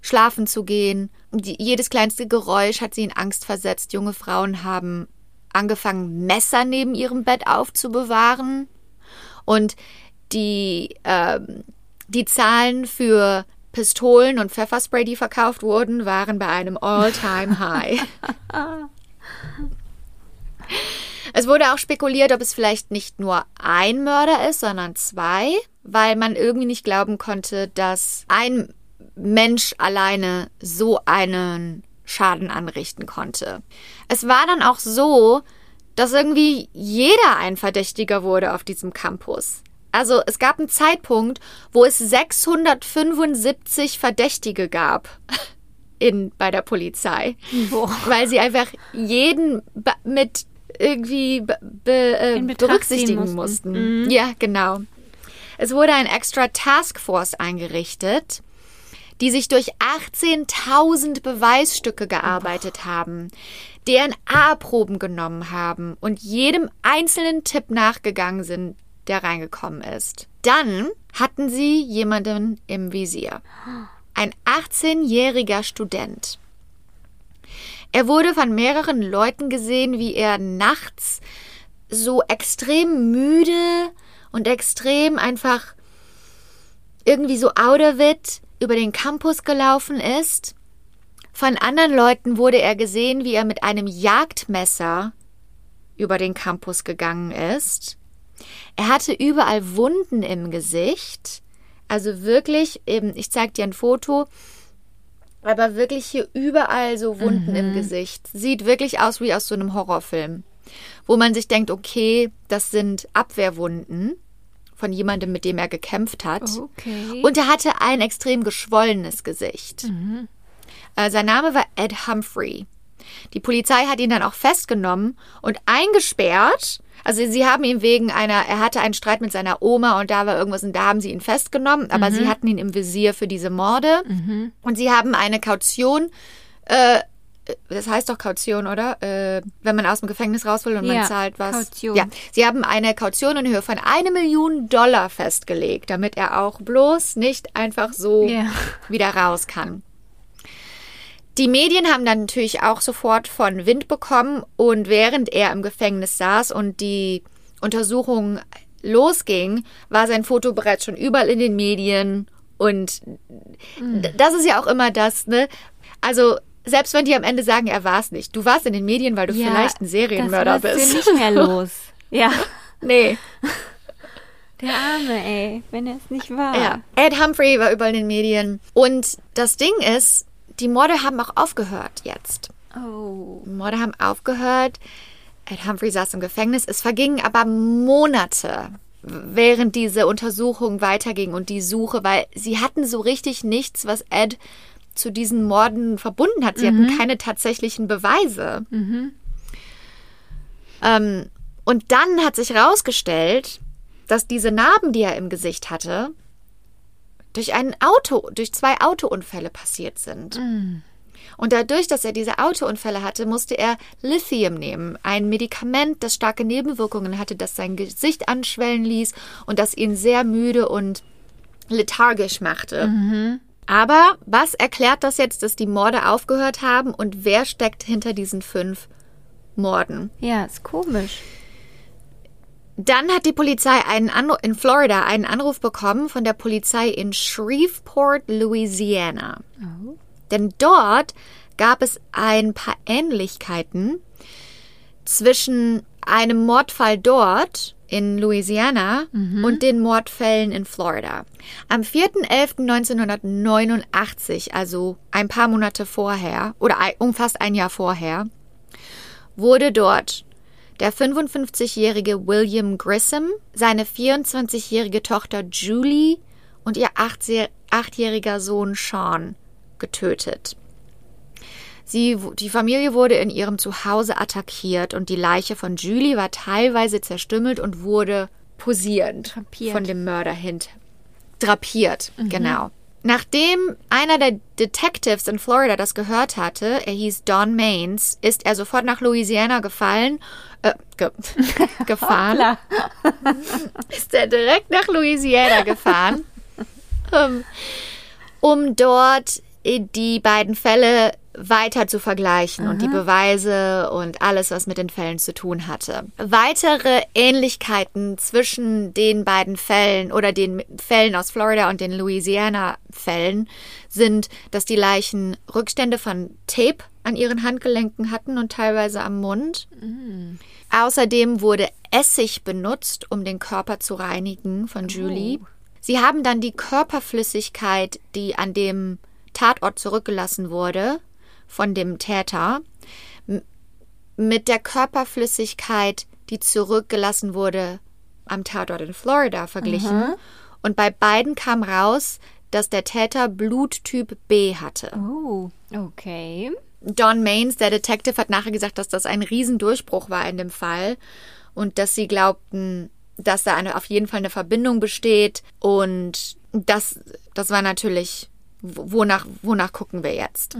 schlafen zu gehen. Die, jedes kleinste Geräusch hat sie in Angst versetzt. Junge Frauen haben angefangen, Messer neben ihrem Bett aufzubewahren. Und die, äh, die Zahlen für Pistolen und Pfefferspray, die verkauft wurden, waren bei einem All-Time-High. Es wurde auch spekuliert, ob es vielleicht nicht nur ein Mörder ist, sondern zwei, weil man irgendwie nicht glauben konnte, dass ein Mensch alleine so einen Schaden anrichten konnte. Es war dann auch so, dass irgendwie jeder ein Verdächtiger wurde auf diesem Campus. Also es gab einen Zeitpunkt, wo es 675 Verdächtige gab in, bei der Polizei, Boah. weil sie einfach jeden mit irgendwie be, äh, berücksichtigen mussten. mussten. Mhm. Ja, genau. Es wurde ein extra Taskforce eingerichtet, die sich durch 18.000 Beweisstücke gearbeitet Boah. haben, DNA-Proben genommen haben und jedem einzelnen Tipp nachgegangen sind, der reingekommen ist. Dann hatten sie jemanden im Visier. Ein 18-jähriger Student. Er wurde von mehreren Leuten gesehen, wie er nachts so extrem müde und extrem einfach irgendwie so out of it über den Campus gelaufen ist. Von anderen Leuten wurde er gesehen, wie er mit einem Jagdmesser über den Campus gegangen ist. Er hatte überall Wunden im Gesicht. Also wirklich, eben, ich zeig dir ein Foto, aber wirklich hier überall so Wunden mhm. im Gesicht. Sieht wirklich aus wie aus so einem Horrorfilm, wo man sich denkt, okay, das sind Abwehrwunden von jemandem, mit dem er gekämpft hat. Okay. Und er hatte ein extrem geschwollenes Gesicht. Mhm. Äh, sein Name war Ed Humphrey. Die Polizei hat ihn dann auch festgenommen und eingesperrt. Also sie haben ihn wegen einer, er hatte einen Streit mit seiner Oma und da war irgendwas und da haben sie ihn festgenommen, aber mhm. sie hatten ihn im Visier für diese Morde mhm. und sie haben eine Kaution, äh, das heißt doch Kaution, oder? Äh, wenn man aus dem Gefängnis raus will und ja, man zahlt was. Kaution. Ja, sie haben eine Kaution in Höhe von eine Million Dollar festgelegt, damit er auch bloß nicht einfach so Ja. wieder raus kann. Die Medien haben dann natürlich auch sofort von Wind bekommen und während er im Gefängnis saß und die Untersuchung losging, war sein Foto bereits schon überall in den Medien und d- das ist ja auch immer das, ne? Also selbst wenn die am Ende sagen, er war es nicht, du warst in den Medien, weil du Ja, vielleicht ein Serienmörder das bist. sie nicht mehr los. Ja. nee. Der Arme, ey, wenn er es nicht war. Ja. Ed Humphrey war überall in den Medien und das Ding ist, die Morde haben auch aufgehört jetzt. Oh. Morde haben aufgehört. Ed Humphrey saß im Gefängnis. Es vergingen aber Monate, während diese Untersuchung weiterging und die Suche, weil sie hatten so richtig nichts, was Ed zu diesen Morden verbunden hat. Sie hatten keine tatsächlichen Beweise. Ähm, und dann hat sich herausgestellt, dass diese Narben, die er im Gesicht hatte, durch ein Auto, durch zwei Autounfälle passiert sind. Und dadurch, dass er diese Autounfälle hatte, musste er Lithium nehmen, ein Medikament, das starke Nebenwirkungen hatte, das sein Gesicht anschwellen ließ und das ihn sehr müde und lethargisch machte. Aber was erklärt das jetzt, dass die Morde aufgehört haben und wer steckt hinter diesen fünf Morden? Ja, ist komisch. Dann hat die Polizei einen Anru in Florida einen Anruf bekommen von der Polizei in Shreveport, Louisiana. Denn dort gab es ein paar Ähnlichkeiten zwischen einem Mordfall dort in Louisiana und den Mordfällen in Florida. Am 4.11.1989, also ein paar Monate vorher oder um fast ein Jahr vorher, wurde dort der 55-jährige William Grissom, seine 24-jährige Tochter Julie und ihr achtse- achtjähriger Sohn Sean getötet. Sie, die Familie wurde in ihrem Zuhause attackiert und die Leiche von Julie war teilweise zerstümmelt und wurde posierend Drapiert. von dem Mörder hint drapiert. Genau. Nachdem einer der Detectives in Florida das gehört hatte, er hieß Don Maines, ist er sofort nach Louisiana gefallen, äh, ge gefahren, ist er direkt nach Louisiana gefahren, ähm, um dort die beiden Fälle weiter zu vergleichen und die Beweise und alles, was mit den Fällen zu tun hatte. Weitere Ähnlichkeiten zwischen den beiden Fällen oder den Fällen aus Florida und den Louisiana-Fällen sind, dass die Leichen Rückstände von Tape an ihren Handgelenken hatten und teilweise am Mund. Außerdem wurde Essig benutzt, um den Körper zu reinigen von Julie. Sie haben dann die Körperflüssigkeit, die an dem Tatort zurückgelassen wurde, von dem Täter, mit der Körperflüssigkeit, die zurückgelassen wurde am Tatort in Florida, verglichen. Und bei beiden kam raus, dass der Täter Bluttyp B hatte. Oh, okay. Don Maines, der Detective, hat nachher gesagt, dass das ein Riesendurchbruch war in dem Fall und dass sie glaubten, dass da eine, auf jeden Fall eine Verbindung besteht und das, das war natürlich, wonach, wonach gucken wir jetzt?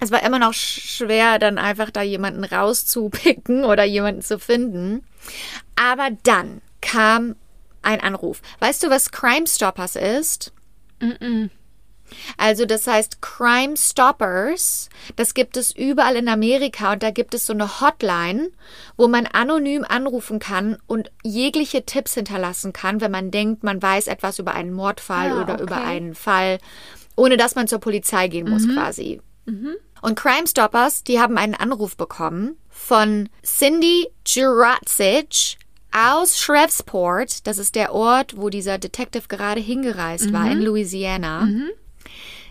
Es war immer noch schwer, dann einfach da jemanden rauszupicken oder jemanden zu finden. Aber dann kam ein Anruf. Weißt du, was Crime Stoppers ist? Also das heißt Crime Stoppers, das gibt es überall in Amerika und da gibt es so eine Hotline, wo man anonym anrufen kann und jegliche Tipps hinterlassen kann, wenn man denkt, man weiß etwas über einen Mordfall Ah, oder okay. über einen Fall, ohne dass man zur Polizei gehen muss quasi. Und Crime Stoppers, die haben einen Anruf bekommen von Cindy Juracic aus Shreveport. Das ist der Ort, wo dieser Detective gerade hingereist war, in Louisiana.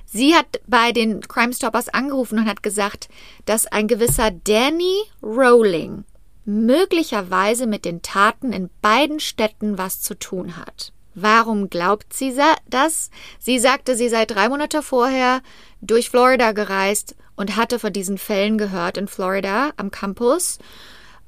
Sie hat bei den Crime Stoppers angerufen und hat gesagt, dass ein gewisser Danny Rowling möglicherweise mit den Taten in beiden Städten was zu tun hat. Warum glaubt sie das? Sie sagte, sie sei drei Monate vorher durch Florida gereist und hatte von diesen Fällen gehört in Florida am Campus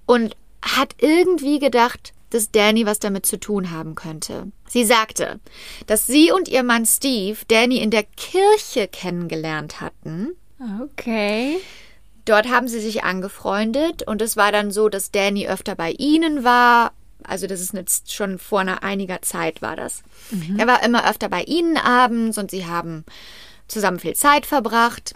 und hat irgendwie gedacht, dass Danny was damit zu tun haben könnte. Sie sagte, dass sie und ihr Mann Steve Danny in der Kirche kennengelernt hatten. Okay. Dort haben sie sich angefreundet und es war dann so, dass Danny öfter bei ihnen war. Also das ist jetzt schon vor einer einiger Zeit war das. Er war immer öfter bei ihnen abends und sie haben zusammen viel Zeit verbracht.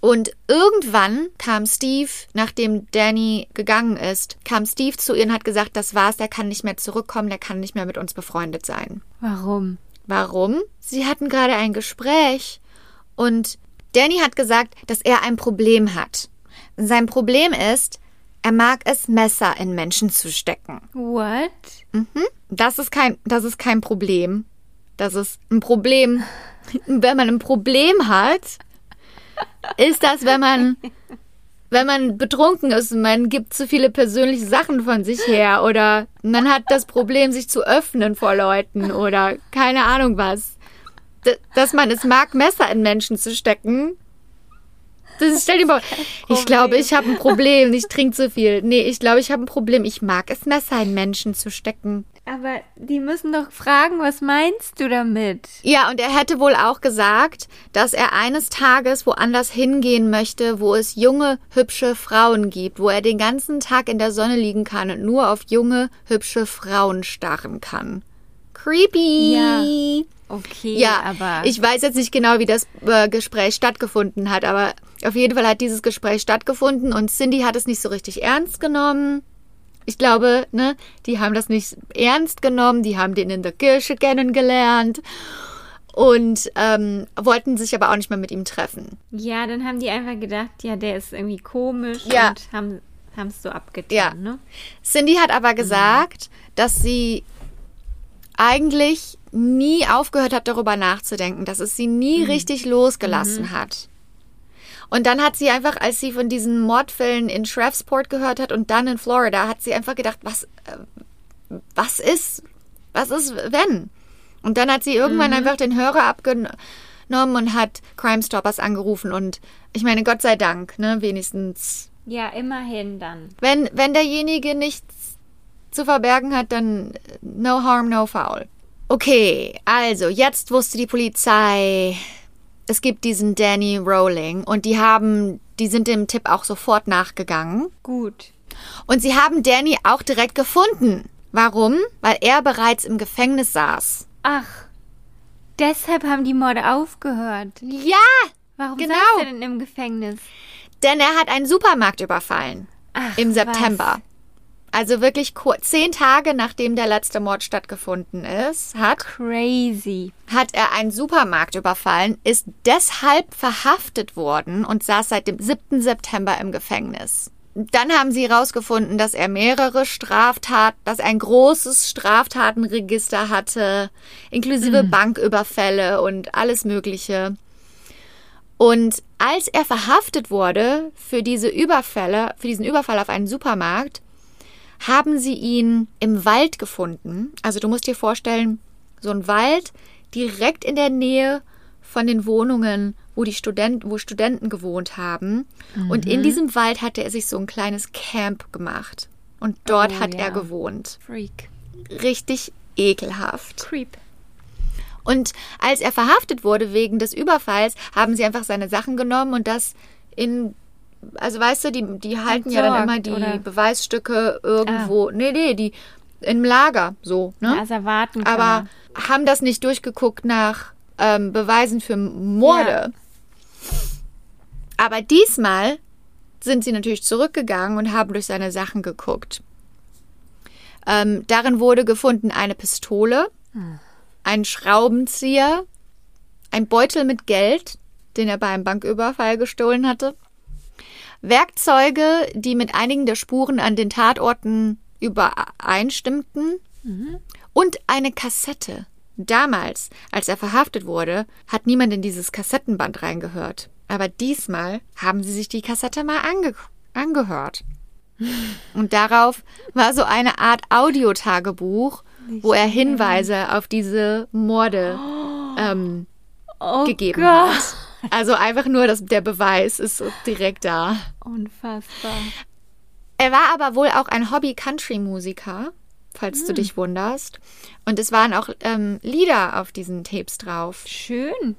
Und irgendwann kam Steve, nachdem Danny gegangen ist, kam Steve zu ihr und hat gesagt, das war's, der kann nicht mehr zurückkommen, der kann nicht mehr mit uns befreundet sein. Warum? Warum? Sie hatten gerade ein Gespräch und Danny hat gesagt, dass er ein Problem hat. Sein Problem ist, er mag es, Messer in Menschen zu stecken. What? Das ist kein, das ist kein Problem. Das ist ein Problem. Wenn man ein Problem hat, ist das, wenn man, wenn man betrunken ist und man gibt zu viele persönliche Sachen von sich her oder man hat das Problem, sich zu öffnen vor Leuten oder keine Ahnung was. Dass man es mag, Messer in Menschen zu stecken. Das stell dir mal, ich glaube, ich habe ein Problem. Ich trinke zu viel. Nee, ich glaube, ich habe ein Problem. Ich mag es, Messer in Menschen zu stecken. Aber die müssen doch fragen, was meinst du damit? Ja, und er hätte wohl auch gesagt, dass er eines Tages woanders hingehen möchte, wo es junge, hübsche Frauen gibt, wo er den ganzen Tag in der Sonne liegen kann und nur auf junge, hübsche Frauen starren kann. Creepy. Ja. Okay, Ja, aber ich weiß jetzt nicht genau, wie das äh, Gespräch stattgefunden hat, aber auf jeden Fall hat dieses Gespräch stattgefunden und Cindy hat es nicht so richtig ernst genommen. Ich glaube, ne, die haben das nicht ernst genommen, die haben den in der Kirche kennengelernt und ähm, wollten sich aber auch nicht mehr mit ihm treffen. ja, dann haben die einfach gedacht, ja, der ist irgendwie komisch Ja. und haben haben es so abgetan, Ja. ne? Cindy hat aber gesagt, dass sie eigentlich nie aufgehört hat, darüber nachzudenken, dass es sie nie richtig losgelassen hat. Und dann hat sie einfach, als sie von diesen Mordfällen in Shreveport gehört hat und dann in Florida, hat sie einfach gedacht, was, äh, was ist, was ist, wenn? Und dann hat sie irgendwann einfach den Hörer abgenommen und hat Crime Stoppers angerufen und ich meine, Gott sei Dank, ne, wenigstens Ja, immerhin dann. wenn, wenn derjenige nichts zu verbergen hat, dann no harm, no foul. Okay, also jetzt wusste die Polizei, es gibt diesen Danny Rowling und die haben, die sind dem Tipp auch sofort nachgegangen. Gut. Und sie haben Danny auch direkt gefunden. Warum? Weil er bereits im Gefängnis saß. Ach, deshalb haben die Morde aufgehört. Ja, Warum Genau. saß er denn im Gefängnis? denn er hat einen Supermarkt überfallen. Ach, Im was? Also wirklich kur- zehn Tage nachdem der letzte Mord stattgefunden ist, hat, Crazy. hat er einen Supermarkt überfallen, ist deshalb verhaftet worden und saß seit dem 7. September im Gefängnis. Dann haben sie herausgefunden, dass er mehrere Straftaten, dass er ein großes Straftatenregister hatte, inklusive Banküberfälle und alles Mögliche. Und als er verhaftet wurde für diese Überfälle, für diesen Überfall auf einen Supermarkt, haben sie ihn im Wald gefunden. Also du musst dir vorstellen, so ein Wald direkt in der Nähe von den Wohnungen, wo die Studenten, wo Studenten gewohnt haben. Und in diesem Wald hatte er sich so ein kleines Camp gemacht. Und dort Oh, hat ja. er gewohnt. Freak. Richtig ekelhaft. Creep. Und als er verhaftet wurde wegen des Überfalls, haben sie einfach seine Sachen genommen und das in, also weißt du, die, die halten ja dann immer Entsorgt, die oder? Beweisstücke irgendwo, nee, nee, die im Lager, so, ne? Also erwarten kann Aber man. haben das nicht durchgeguckt nach ähm, Beweisen für Morde. Aber diesmal sind sie natürlich zurückgegangen und haben durch seine Sachen geguckt. Ähm, darin wurde gefunden eine Pistole, ein Schraubenzieher, ein Beutel mit Geld, den er beim Banküberfall gestohlen hatte. Werkzeuge, die mit einigen der Spuren an den Tatorten übereinstimmten. Und eine Kassette. Damals, als er verhaftet wurde, hat niemand in dieses Kassettenband reingehört. Aber diesmal haben sie sich die Kassette mal ange angehört. Und darauf war so eine Art Audiotagebuch, wo er Hinweise auf diese Morde ähm, Oh gegeben Gott. hat. Also einfach nur, dass der Beweis ist direkt da. Unfassbar. Er war aber wohl auch ein Hobby-Country-Musiker, falls du dich wunderst. Und es waren auch ähm, Lieder auf diesen Tapes drauf. Schön.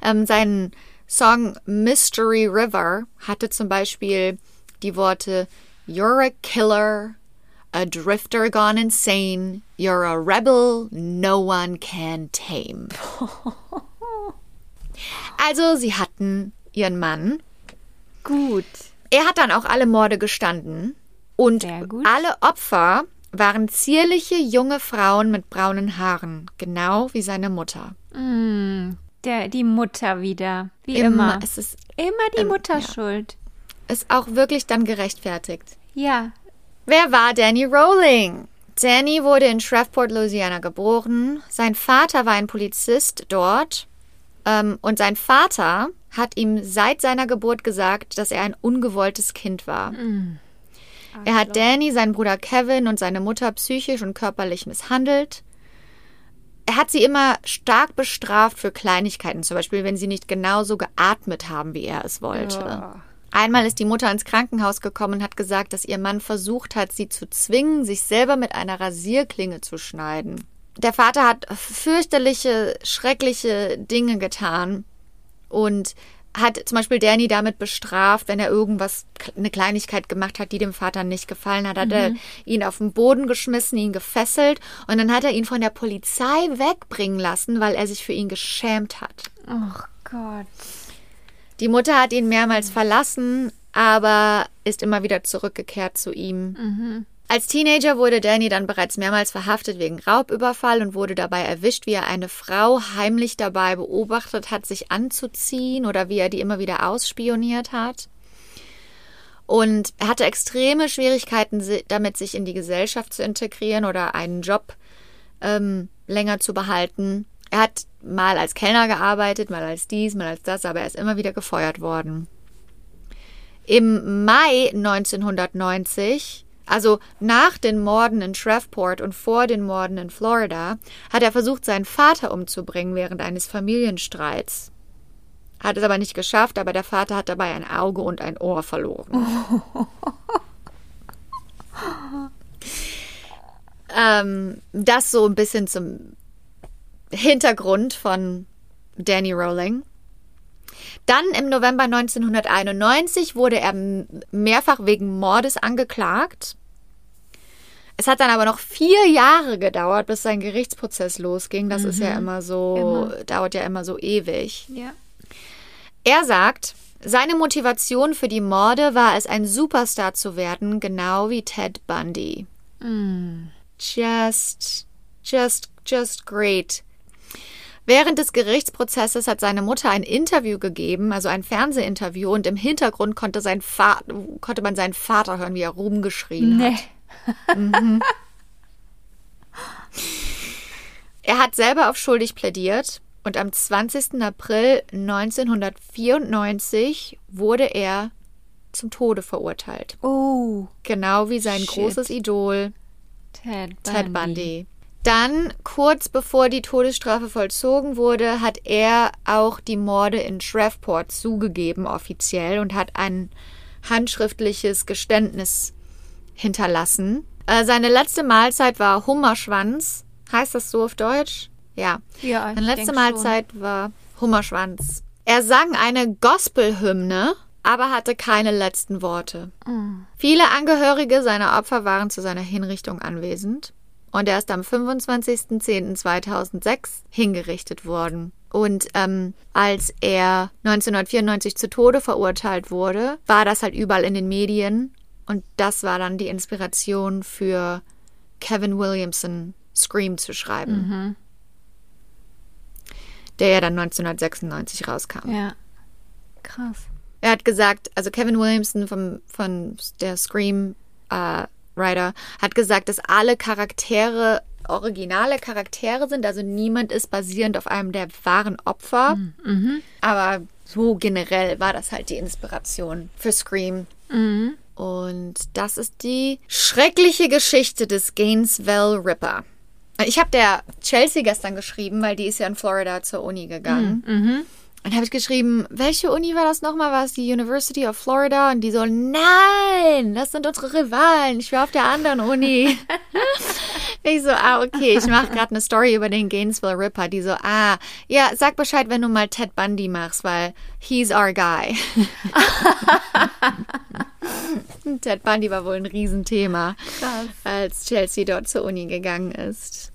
Ähm, sein Song Mystery River hatte zum Beispiel die Worte You're a killer, a drifter gone insane, you're a rebel, no one can tame. Also sie hatten ihren Mann. Gut. Er hat dann auch alle Morde gestanden. Und alle Opfer waren zierliche junge Frauen mit braunen Haaren, genau wie seine Mutter. Mm, der, die Mutter wieder. Wie immer. Es ist, Immer die Ähm, Mutter ja. schuld. ist auch wirklich dann gerechtfertigt. Ja. Wer war Danny Rowling? Danny wurde in Shreveport, Louisiana geboren. Sein Vater war ein Polizist dort. Ähm, und sein Vater hat ihm seit seiner Geburt gesagt, dass er ein ungewolltes Kind war. Er hat Danny, seinen Bruder Kevin und seine Mutter psychisch und körperlich misshandelt. Er hat sie immer stark bestraft für Kleinigkeiten, zum Beispiel, wenn sie nicht genauso geatmet haben, wie er es wollte. Einmal ist die Mutter ins Krankenhaus gekommen und hat gesagt, dass ihr Mann versucht hat, sie zu zwingen, sich selber mit einer Rasierklinge zu schneiden. Der Vater hat fürchterliche, schreckliche Dinge getan und hat zum Beispiel Danny damit bestraft, wenn er irgendwas, eine Kleinigkeit gemacht hat, die dem Vater nicht gefallen hat, hat er ihn auf den Boden geschmissen, ihn gefesselt und dann hat er ihn von der Polizei wegbringen lassen, weil er sich für ihn geschämt hat. Oh Gott. Die Mutter hat ihn mehrmals verlassen, aber ist immer wieder zurückgekehrt zu ihm. Als Teenager wurde Danny dann bereits mehrmals verhaftet wegen Raubüberfall und wurde dabei erwischt, wie er eine Frau heimlich dabei beobachtet hat, sich anzuziehen oder wie er die immer wieder ausspioniert hat. Und er hatte extreme Schwierigkeiten damit, sich in die Gesellschaft zu integrieren oder einen Job ähm, länger zu behalten. Er hat mal als Kellner gearbeitet, mal als dies, mal als das, aber er ist immer wieder gefeuert worden. Im Mai 1990, also nach den Morden in Shreveport und vor den Morden in Florida, hat er versucht, seinen Vater umzubringen während eines Familienstreits. Hat es aber nicht geschafft, aber der Vater hat dabei ein Auge und ein Ohr verloren. ähm, das so ein bisschen zum Hintergrund von Danny Rowling. Dann im November 1991 wurde er mehrfach wegen Mordes angeklagt. Es hat dann aber noch vier Jahre gedauert, bis sein Gerichtsprozess losging. Das ist ja immer so, dauert ja immer so ewig. Ja. Er sagt, seine Motivation für die Morde war es, ein Superstar zu werden, genau wie Ted Bundy. Just, just, just great. Während des Gerichtsprozesses hat seine Mutter ein Interview gegeben, also ein Fernsehinterview, und im Hintergrund konnte, sein Va konnte man seinen Vater hören, wie er rumgeschrien Nee. hat. Er hat selber auf schuldig plädiert und am 20. April 1994 wurde er zum Tode verurteilt. Oh. Genau wie sein Shit. großes Idol Ted Bundy. Ted Bundy. Dann, kurz bevor die Todesstrafe vollzogen wurde, hat er auch die Morde in Shreveport zugegeben offiziell und hat ein handschriftliches Geständnis hinterlassen. Äh, seine letzte Mahlzeit war Hummerschwanz. Heißt das so auf Deutsch? Ja. Ja, Seine letzte Mahlzeit war Hummerschwanz. Er sang eine Gospelhymne, aber hatte keine letzten Worte. Viele Angehörige seiner Opfer waren zu seiner Hinrichtung anwesend und er ist am 25.10.2006 hingerichtet worden. Und ähm, als er 1994 zu Tode verurteilt wurde, war das halt überall in den Medien und das war dann die Inspiration für Kevin Williamson Scream zu schreiben. der ja dann 1996 rauskam. Ja. Krass. Er hat gesagt, also Kevin Williamson vom, von der Scream äh, Writer hat gesagt, dass alle Charaktere originale Charaktere sind, also niemand ist basierend auf einem der wahren Opfer. Aber so generell war das halt die Inspiration für Scream. Und das ist die schreckliche Geschichte des Gainesville Ripper. Ich habe der Chelsea gestern geschrieben, weil die ist ja in Florida zur Uni gegangen. Und habe ich geschrieben, welche Uni war das nochmal? War es die University of Florida? Und die so, nein, das sind unsere Rivalen. Ich war auf der anderen Uni. ich so, ah, okay, ich mache gerade eine Story über den Gainesville Ripper. Die so, ah, ja, sag Bescheid, wenn du mal Ted Bundy machst, weil he's our guy. Ted Bundy war wohl ein Riesenthema, Krass. als Chelsea dort zur Uni gegangen ist.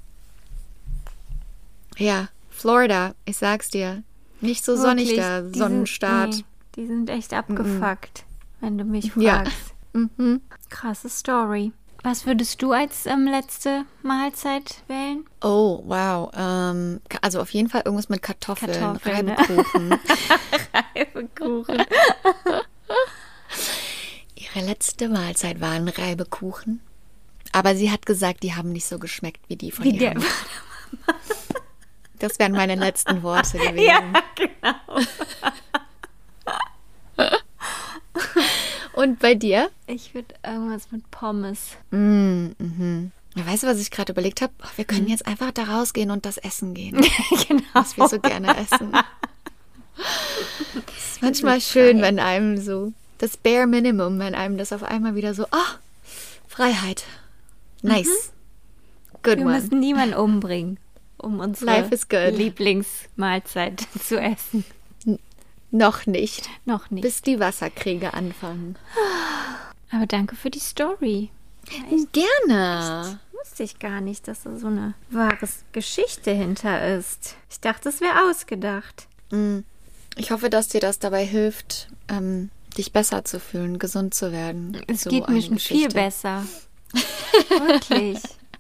Ja, Florida, ich sag's dir. Nicht so sonnig Wirklich, da, die sind- nee, die sind echt abgefuckt, wenn du mich Ja. fragst. Mhm. Krasse Story. Was würdest du als ähm, letzte Mahlzeit wählen? Oh, wow. Ähm, also auf jeden Fall irgendwas mit Kartoffeln, Kartoffeln, ne? Reibekuchen. Ihre letzte Mahlzeit waren Reibekuchen. Aber sie hat gesagt, die haben nicht so geschmeckt wie die von Wie ihrer der- Mutter. Das wären meine letzten Worte gewesen. Ja, genau. Und bei dir? Ich würde irgendwas mit Pommes. Mm, mhm. Weißt du, was ich gerade überlegt habe? Wir Mhm. können jetzt einfach da rausgehen und das essen gehen. genau. was wir so gerne essen. Es ist manchmal schön, wenn einem so das Bare Minimum, wenn einem das auf einmal wieder so, ah, Freiheit. Nice. Good Wir one. müssen niemanden umbringen, um unsere. Lieblingsmahlzeit zu essen. Noch nicht, Noch nicht. bis die Wasserkriege anfangen. Aber danke für die Story. Gerne. Wusste ich gar nicht, dass da so eine wahre Geschichte hinter ist. Ich dachte, es wäre ausgedacht. Ich hoffe, dass dir das dabei hilft, ähm, dich besser zu fühlen, gesund zu werden. Es So geht mir schon viel besser. Wirklich.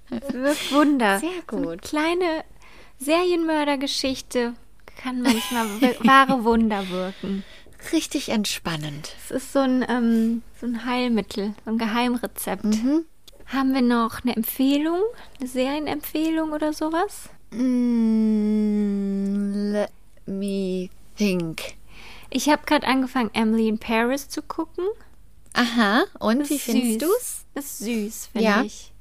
Es wirkt Wunder. Sehr So eine gut. kleine Serienmördergeschichte kann manchmal wahre Wunder wirken. Richtig entspannend. Es ist so ein, ähm, so ein Heilmittel, so ein Geheimrezept. Mhm. Haben wir noch eine Empfehlung? Eine Serienempfehlung oder sowas? Mm, let me think. Ich habe gerade angefangen, Emily in Paris zu gucken. Aha, und Ist wie findest süß. du's? Ist süß, finde Ja. ich.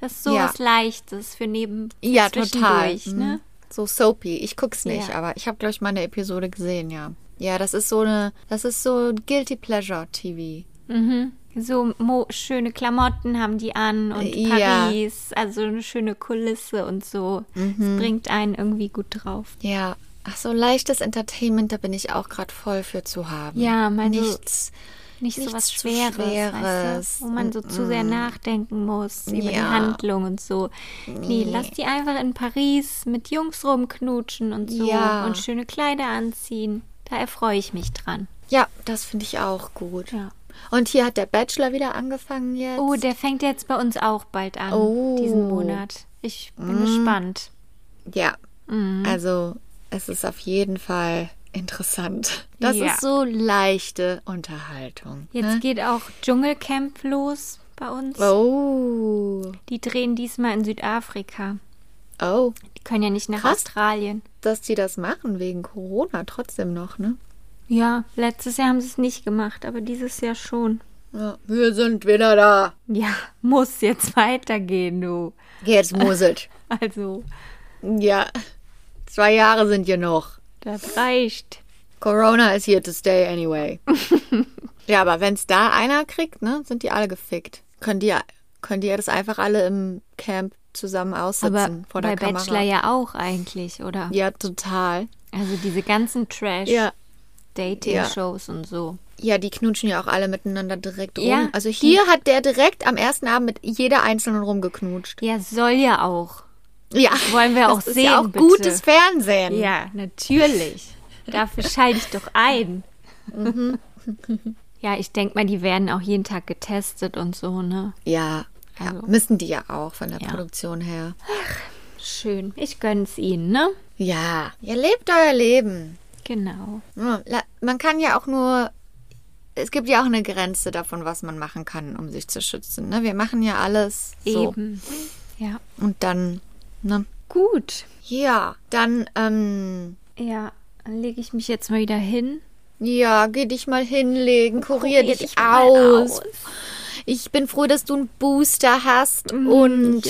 Das ist so Ja. was Leichtes für neben Ja, total. Ne? Mhm. So soapy. Ich guck's nicht, Ja. aber ich habe glaube ich mal eine Episode gesehen, ja. Ja, das ist so eine, das ist so guilty pleasure TV. Mhm. So mo schöne Klamotten haben die an und Äh, Ja. Paris, also eine schöne Kulisse und so. Mhm. Es bringt einen irgendwie gut drauf. Ja. Ach so leichtes Entertainment, da bin ich auch gerade voll für zu haben. Ja, so- nichts. Nicht so Nichts was Schweres, Schweres. Weißt du? wo man so zu sehr nachdenken muss über die Ja. Handlung und so. Nee, lass die einfach in Paris mit Jungs rumknutschen und so Ja. und schöne Kleider anziehen. Da erfreue ich mich dran. Ja, das finde ich auch gut. Ja. Und hier hat der Bachelor wieder angefangen jetzt. Oh, der fängt jetzt bei uns auch bald an, Oh. diesen Monat. Ich bin gespannt. Ja. Mhm. Also, es ist auf jeden Fall interessant. Das Ja. ist so leichte Unterhaltung. Jetzt ne? geht auch Dschungelcamp los bei uns. Oh. Die drehen diesmal in Südafrika. Oh. Die können ja nicht nach Krass. Australien. Dass die das machen wegen Corona trotzdem noch, ne? Ja, letztes Jahr haben sie es nicht gemacht, aber dieses Jahr schon. Ja, wir sind wieder da. Ja, muss jetzt weitergehen, du. Jetzt muss es. Also, Ja. Zwei Jahre sind ja noch. das reicht. Corona is here to stay anyway. ja, aber wenn's da einer kriegt, ne, sind die alle gefickt. Können die, können die das einfach alle im Camp zusammen aussitzen Aber vor bei der Kamera? Bachelor ja auch eigentlich, oder? Ja, total. Also diese ganzen Ja. Trash-Dating-Shows und so. Ja, die knutschen ja auch alle miteinander direkt rum. Ja, also hier hat der direkt am ersten Abend mit jeder Einzelnen rumgeknutscht. Ja, soll ja auch. Ja. wollen wir das auch ist sehen, ja auch bitte. gutes Fernsehen. Ja, natürlich. Dafür schalte ich doch ein. Mhm. ja, ich denke mal, die werden auch jeden Tag getestet und so, ne? Ja, ja. Also- müssen die ja auch von der Ja. Produktion her. schön. Ich gönn's Ihnen, ne? Ja, ihr lebt euer Leben. Genau. Ja, Man kann ja auch nur. Es gibt ja auch eine Grenze davon, was man machen kann, um sich zu schützen. Ne? Wir machen ja alles so. Eben. Ja. Und dann, ne? Gut. Ja, dann, ähm, Ja, dann lege ich mich jetzt mal wieder hin. ja, geh dich mal hinlegen, kurier, Kurier dich, dich aus. aus. Ich bin froh, dass du einen Booster hast Mm, und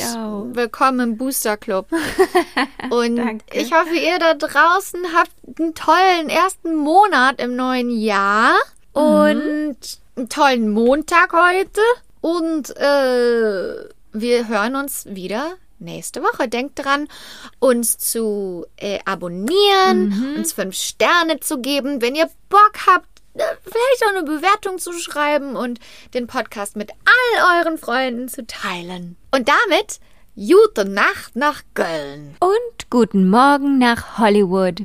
willkommen im Booster Club. und ich hoffe, ihr da draußen habt einen tollen ersten Monat im neuen Jahr Mhm. und einen tollen Montag heute. Und äh, wir hören uns wieder nächste Woche. Denkt dran, uns zu äh, abonnieren, Mhm. uns fünf Sterne zu geben. Wenn ihr Bock habt, äh, vielleicht auch eine Bewertung zu schreiben und den Podcast mit all euren Freunden zu teilen. Und damit gute Nacht nach Köln. Und guten Morgen nach Hollywood.